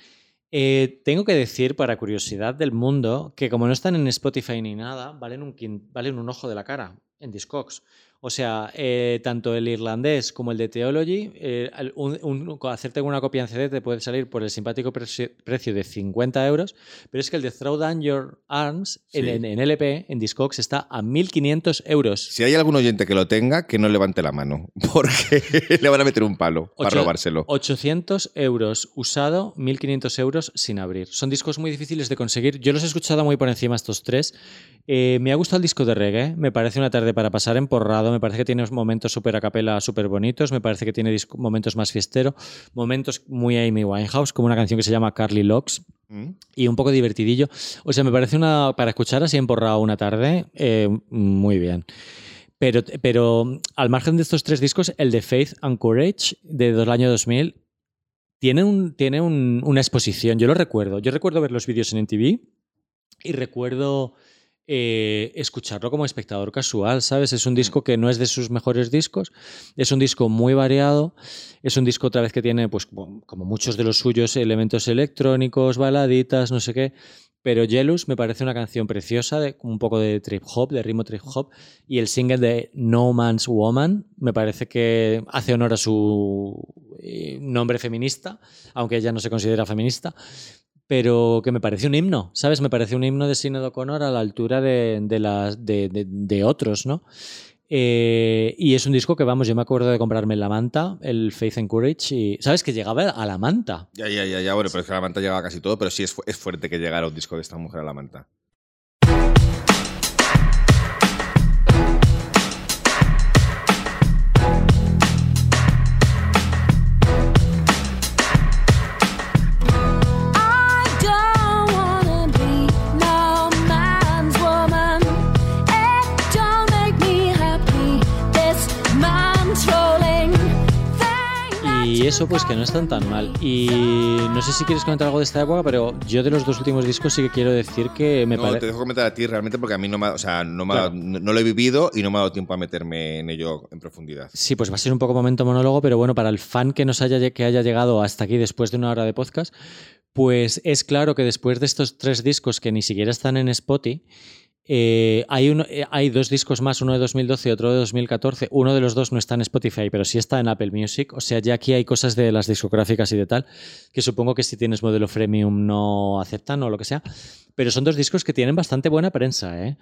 [SPEAKER 2] Eh, tengo que decir, para curiosidad del mundo, que como no están en Spotify ni nada, valen un, quin- valen un ojo de la cara en Discogs. O sea, eh, tanto el irlandés como el de Theology, eh, al- un- un- hacerte una copia en CD te puede salir por el simpático preci- precio de 50 euros, pero es que el de Throw Down Your Arms en,
[SPEAKER 1] Sí.
[SPEAKER 2] en- en LP, en Discogs, está a 1.500 euros.
[SPEAKER 1] Si hay algún oyente que lo tenga, que no levante la mano, porque le van a meter un palo para robárselo.
[SPEAKER 2] 800 euros usado, 1500 euros sin abrir. Son discos muy difíciles de conseguir. Yo los he escuchado muy por encima estos tres. Eh, me ha gustado el disco de reggae. Me parece una tarde para pasar Me parece que tiene momentos súper a capela, súper bonitos. Me parece que tiene momentos más fiestero. Momentos muy Amy Winehouse, como una canción que se llama Carly Locks
[SPEAKER 1] ¿Mm?
[SPEAKER 2] y un poco divertidillo. O sea, me parece una para escuchar así emporrado una tarde, eh, muy bien. Pero, pero al margen de estos tres discos, el de Faith and Courage de- del año 2000 tiene, un, tiene un- una exposición. Yo lo recuerdo. Yo recuerdo ver los vídeos en MTV y recuerdo eh, escucharlo como espectador casual, ¿sabes? Es un disco que no es de sus mejores discos, es un disco muy variado, es un disco otra vez que tiene, pues como como muchos de los suyos, elementos electrónicos, baladitas, no sé qué, pero Jealous me parece una canción preciosa, de, un poco de trip hop, de ritmo trip hop, y el single de No Man's Woman me parece que hace honor a su eh, nombre feminista, aunque ella no se considera feminista, pero que me parece un himno, ¿sabes? Me parece un himno de Sinead O'Connor a la altura de, de, las, de, otros, ¿no? Eh, y es un disco que, vamos, yo me acuerdo de comprarme la manta, el Faith and Courage, y ¿sabes? Que llegaba a la manta.
[SPEAKER 1] Ya, ya, ya, bueno, pero es que la manta llegaba casi todo, pero sí es, es fuerte que llegara un disco de esta mujer a la manta.
[SPEAKER 2] Eso, pues que no están tan mal. Y no sé si quieres comentar algo de esta época, pero yo de los dos últimos discos sí que quiero decir que me
[SPEAKER 1] no,
[SPEAKER 2] parece.
[SPEAKER 1] te dejo comentar a ti realmente porque a mí no me ha, o sea, no, me ha-
[SPEAKER 2] Claro.
[SPEAKER 1] no, no lo he vivido y no me ha dado tiempo a meterme en ello en profundidad.
[SPEAKER 2] Sí, pues va a ser un poco momento monólogo, pero bueno, para el fan que nos haya, que haya llegado hasta aquí después de una hora de podcast, pues es claro que después de estos tres discos que ni siquiera están en Spotify, eh, eh, hay dos discos más, uno de 2012 y otro de 2014. Uno de los dos no está en Spotify, pero sí está en Apple Music. O sea, ya aquí hay cosas de las discográficas y de tal, que supongo que si tienes modelo freemium no aceptan o lo que sea. Pero son dos discos que tienen bastante buena prensa, ¿eh?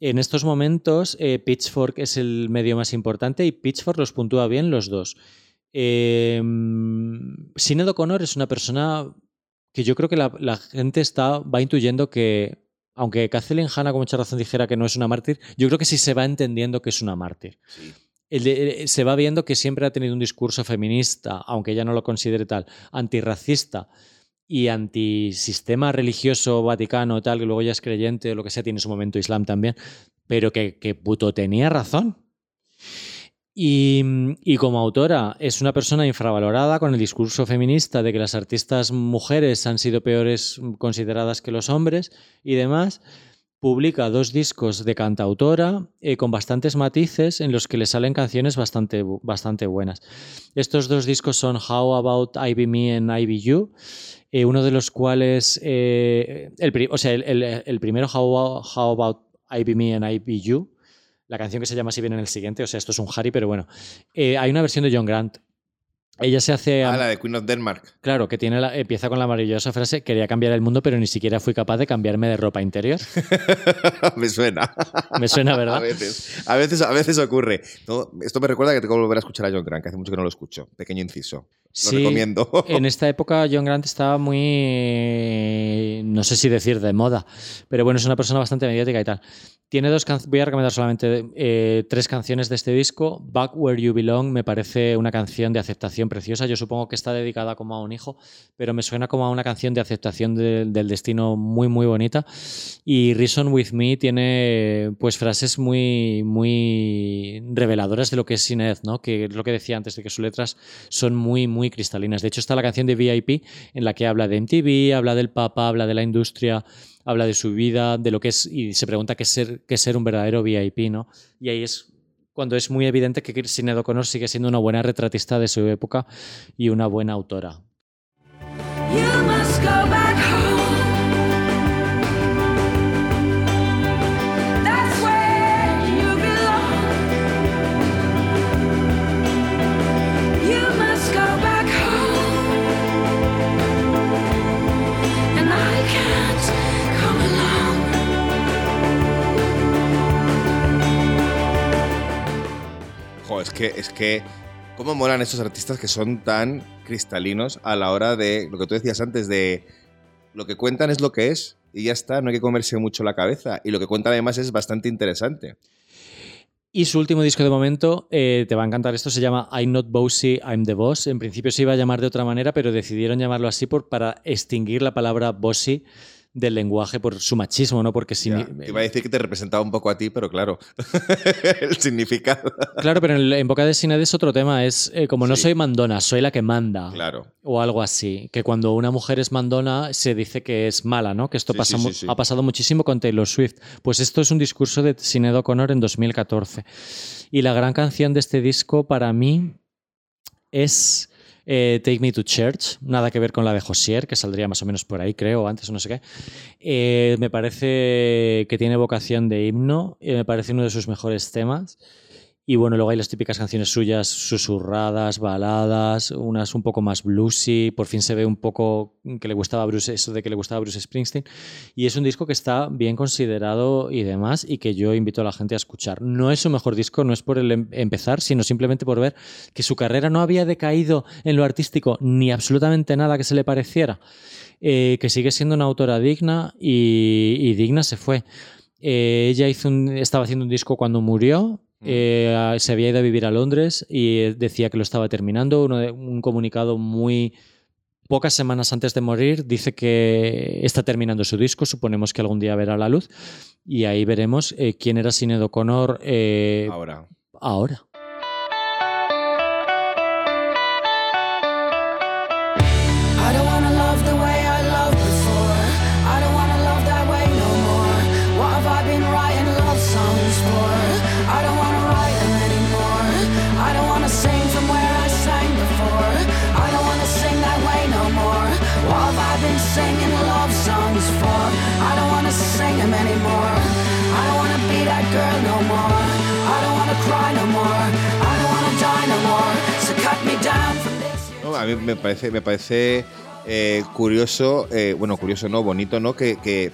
[SPEAKER 2] En estos momentos, Pitchfork es el medio más importante y Pitchfork los puntúa bien los dos. Eh, Sinead O'Connor es una persona que yo creo que la, la gente está, va intuyendo que, aunque Kathleen Hanna con mucha razón dijera que no es una mártir, yo creo que sí se va entendiendo que es una mártir.
[SPEAKER 1] Sí.
[SPEAKER 2] El de- el- se va viendo que siempre ha tenido un discurso feminista, aunque ella no lo considere tal, antirracista y antisistema religioso vaticano, tal, que luego ya es creyente o lo que sea, tiene su momento islam también, pero que, que puto tenía razón. Y, como autora es una persona infravalorada con el discurso feminista de que las artistas mujeres han sido peores consideradas que los hombres y demás. Publica dos discos de cantautora eh, con bastantes matices en los que le salen canciones bastante, bastante buenas. Estos dos discos son How About I Be Me and I Be You, eh, uno de los cuales, eh, el, o sea, el, el- el primero How, How About I Be Me and I Be You, la canción que se llama así viene en el siguiente, o sea, esto es un Harry, pero bueno. Eh, hay una versión de John Grant. Ella se hace...
[SPEAKER 1] Ah, la de Queen of Denmark.
[SPEAKER 2] Claro, que tiene la- empieza con la maravillosa frase, quería cambiar el mundo, pero ni siquiera fui capaz de cambiarme de ropa interior.
[SPEAKER 1] me suena.
[SPEAKER 2] Me suena,
[SPEAKER 1] A
[SPEAKER 2] ¿verdad?
[SPEAKER 1] veces, a veces, a veces ocurre. No, esto me recuerda que tengo que volver a escuchar a John Grant, que hace mucho que no lo escucho. Pequeño inciso. Lo
[SPEAKER 2] Sí,
[SPEAKER 1] recomiendo.
[SPEAKER 2] En este época John Grant estaba muy, no sé si decir de moda, pero bueno, es una persona bastante mediática y tal. Tiene dos can- voy a recomendar solamente eh, tres canciones de este disco. Back Where You Belong me parece una canción de aceptación preciosa. Yo supongo que está dedicada como a un hijo, pero me suena como a una canción de aceptación de- del destino muy, muy bonita. Y Reason With Me tiene pues frases muy, muy reveladoras de lo que es Sinead, ¿no? Que es lo que decía antes, de que sus letras son muy, muy cristalinas. De hecho, está la canción de VIP en la que habla de MTV, habla del Papa, habla de la industria, habla de su vida, de lo que es, y se pregunta qué es ser, qué ser un verdadero VIP, ¿no? Y ahí es cuando es muy evidente que Sinead O'Connor sigue siendo una buena retratista de su época y una buena autora.
[SPEAKER 1] Es que, es que, ¿cómo molan estos artistas que son tan cristalinos a la hora de lo que tú decías antes, de lo que cuentan es lo que es y ya está, no hay que comerse mucho la cabeza. Y lo que cuentan además es bastante interesante.
[SPEAKER 2] Y su último disco de momento, eh, te va a encantar esto, se llama I'm Not Bossy, I'm the Boss. En principio se iba a llamar de otra manera, pero decidieron llamarlo así por, para extinguir la palabra bossy del lenguaje por su machismo, ¿no? Porque si
[SPEAKER 1] te iba a decir que te representaba un poco a ti, pero claro, el significado.
[SPEAKER 2] Claro, pero en, en boca de Sinead es otro tema. Es eh, como no
[SPEAKER 1] Sí.
[SPEAKER 2] soy mandona, soy la que manda.
[SPEAKER 1] Claro.
[SPEAKER 2] O algo así. Que cuando una mujer es mandona se dice que es mala, ¿no? Que esto
[SPEAKER 1] Sí,
[SPEAKER 2] pasa
[SPEAKER 1] sí,
[SPEAKER 2] ha pasado muchísimo con Taylor Swift. Pues esto es un discurso de Sinead O'Connor en 2014. Y la gran canción de este disco para mí es eh, Take Me to Church. Nada que ver con la de Josier, que saldría más o menos por ahí, creo, antes o no sé qué. Eh, me parece que tiene vocación de himno. eh, me parece uno de sus mejores temas. Y bueno, luego hay las típicas canciones suyas susurradas, baladas, unas un poco más bluesy. Por fin se ve un poco que le gustaba Bruce, eso de que le gustaba Bruce Springsteen. Y es un disco que está bien considerado y demás, y que yo invito a la gente a escuchar. No es su mejor disco, no es por el em- empezar, sino simplemente por ver que su carrera no había decaído en lo artístico ni absolutamente nada que se le pareciera. Eh, que sigue siendo una autora digna y, digna se fue. Eh, ella hizo estaba haciendo un disco cuando murió. Eh, se había ido a vivir a Londres y decía que lo estaba terminando. Uno de- un comunicado muy pocas semanas antes de morir dice que está terminando su disco. Suponemos que algún día verá la luz y ahí veremos eh, quién era Sinead O'Connor eh,
[SPEAKER 1] Ahora.
[SPEAKER 2] ahora.
[SPEAKER 1] Mí me parece, me parece eh, curioso, eh, bueno, curioso no, bonito, ¿no? Que, que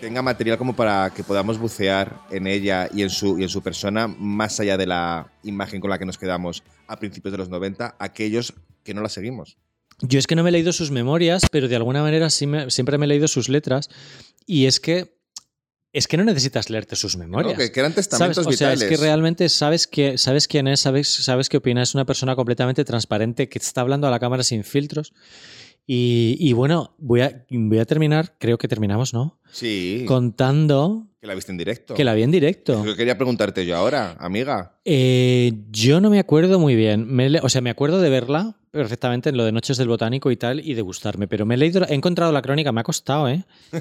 [SPEAKER 1] tenga material como para que podamos bucear en ella y en su, y en su persona, más allá de la imagen con la que nos quedamos a principios de los 90, aquellos que no la seguimos.
[SPEAKER 2] Yo es que no me he leído sus memorias, pero de alguna manera siempre me he leído sus letras. Y es que es que no necesitas leerte sus memorias.
[SPEAKER 1] ¿no? Que, que eran
[SPEAKER 2] ¿Sabes?
[SPEAKER 1] testamentos
[SPEAKER 2] O sea,
[SPEAKER 1] vitales.
[SPEAKER 2] es que realmente sabes, que, sabes quién es, sabes, sabes qué opina. Es una persona completamente transparente que está hablando a la cámara sin filtros. Y, y bueno, voy a, voy a terminar, creo que terminamos, ¿no?
[SPEAKER 1] Sí,
[SPEAKER 2] Contando
[SPEAKER 1] que la viste en directo.
[SPEAKER 2] que la vi en directo.
[SPEAKER 1] Yo quería preguntarte yo ahora, amiga.
[SPEAKER 2] Eh, yo no me acuerdo muy bien. Me o sea, me acuerdo de verla perfectamente en lo de Noches del Botánico y tal, y de gustarme. Pero me he leído, he encontrado la crónica, me ha costado, ¿eh?
[SPEAKER 1] ¿De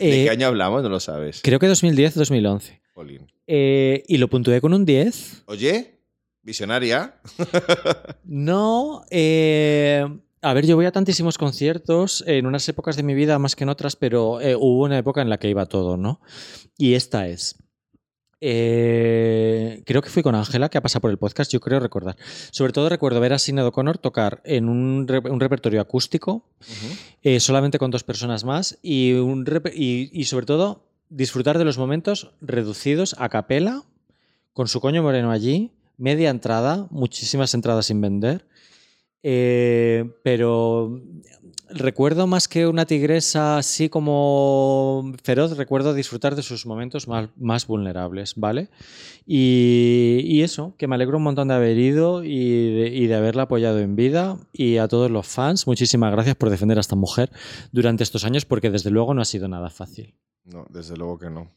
[SPEAKER 2] Eh,
[SPEAKER 1] qué año hablamos? No lo sabes.
[SPEAKER 2] Creo que 2010-2011.
[SPEAKER 1] Jolín.
[SPEAKER 2] Eh, y lo puntué con un 10.
[SPEAKER 1] Oye, visionaria.
[SPEAKER 2] No, eh, a ver, yo voy a tantísimos conciertos en unas épocas de mi vida más que en otras, pero eh, hubo una época en la que iba todo, ¿no? Y esta es. Eh, creo que fui con Ángela, que ha pasado por el podcast, yo creo recordar. Sobre todo recuerdo ver a Sinead O'Connor tocar en un, re- un repertorio acústico, eh, solamente con dos personas más, y, un y sobre todo disfrutar de los momentos reducidos a capela, con su coño moreno allí, media entrada, muchísimas entradas sin vender. Eh, pero recuerdo más que una tigresa así como feroz, recuerdo disfrutar de sus momentos más, más vulnerables, ¿vale? Y, eso, que me alegro un montón de haber ido y de, de haberla apoyado en vida. Y a todos los fans, muchísimas gracias por defender a esta mujer durante estos años, porque desde luego no ha sido nada fácil.
[SPEAKER 1] No, desde luego que no.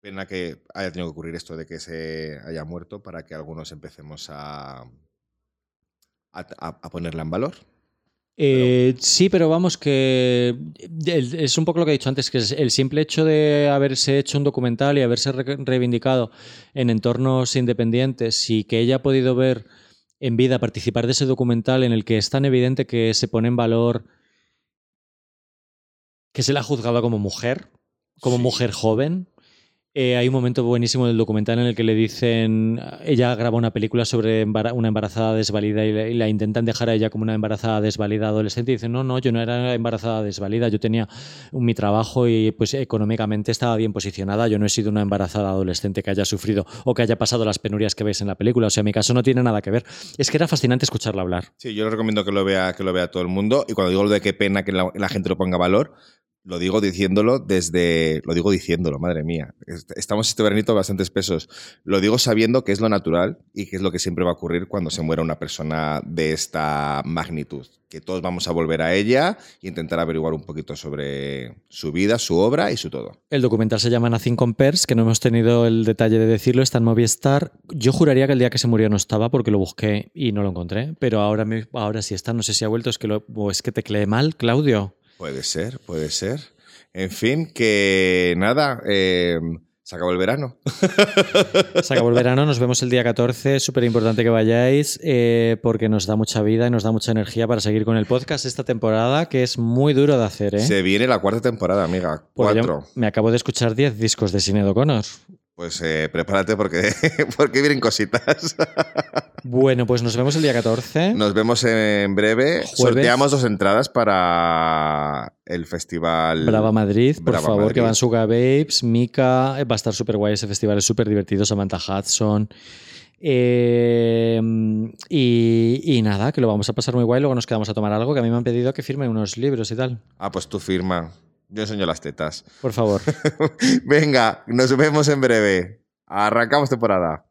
[SPEAKER 1] Pena que haya tenido que ocurrir esto de que se haya muerto para que algunos empecemos a- a ponerla en valor.
[SPEAKER 2] Eh, sí, pero vamos que es un poco lo que he dicho antes, que es el simple hecho de haberse hecho un documental y haberse re- reivindicado en entornos independientes y que ella ha podido ver en vida participar de ese documental en el que es tan evidente que se pone en valor que se la ha juzgado como mujer, como
[SPEAKER 1] Sí.
[SPEAKER 2] mujer joven. Eh, hay un momento buenísimo del documental en el que le dicen, ella graba una película sobre una embarazada desvalida y la, intentan dejar a ella como una embarazada desvalida adolescente y dicen, no, no, yo no era embarazada desvalida, yo tenía mi trabajo y pues económicamente estaba bien posicionada, yo no he sido una embarazada adolescente que haya sufrido o que haya pasado las penurias que ves en la película, o sea, mi caso no tiene nada que ver. Es que era fascinante escucharla hablar.
[SPEAKER 1] Sí, yo les recomiendo que lo vea, que lo vea todo el mundo. Y cuando digo lo de qué pena que la, la gente lo ponga valor, lo digo diciéndolo desde. Lo digo diciéndolo, madre mía. Est- Estamos este veranito bastante espesos. Lo digo sabiendo que es lo natural y que es lo que siempre va a ocurrir cuando se muera una persona de esta magnitud. Que todos vamos a volver a ella e intentar averiguar un poquito sobre su vida, su obra y su todo.
[SPEAKER 2] El documental se llama Nothing Compares, que no hemos tenido el detalle de decirlo, está en Movistar. Yo juraría que el día que se murió no estaba porque lo busqué y no lo encontré, pero ahora, ahora sí está, no sé si ha vuelto, es que, lo, o es que tecleé mal, Claudio.
[SPEAKER 1] Puede ser, puede ser. En fin, que nada, eh, se acabó el verano.
[SPEAKER 2] Se acabó el verano, nos vemos el día 14, súper importante que vayáis eh, porque nos da mucha vida y nos da mucha energía para seguir con el podcast esta temporada, que es muy duro de hacer. ¿eh?
[SPEAKER 1] Se viene la cuarta temporada, amiga. Cuatro.
[SPEAKER 2] me acabo de escuchar 10 discos de Sinead O'Connor.
[SPEAKER 1] Pues eh, prepárate porque, porque vienen cositas.
[SPEAKER 2] Bueno, pues nos vemos el día 14.
[SPEAKER 1] Nos vemos en breve.
[SPEAKER 2] Jueves.
[SPEAKER 1] Sorteamos dos entradas para el festival.
[SPEAKER 2] Brava Madrid, por favor,
[SPEAKER 1] Madrid.
[SPEAKER 2] que van Suga Babes, Mika, eh, va a estar súper guay ese festival, es súper divertido, Samantha Hudson. Eh, y, y nada, que lo vamos a pasar muy guay, luego nos quedamos a tomar algo, que a mí me han pedido que firme unos libros y tal.
[SPEAKER 1] Ah, pues tú firma. Yo enseño las tetas.
[SPEAKER 2] Por favor.
[SPEAKER 1] Venga, nos vemos en breve. Arrancamos temporada.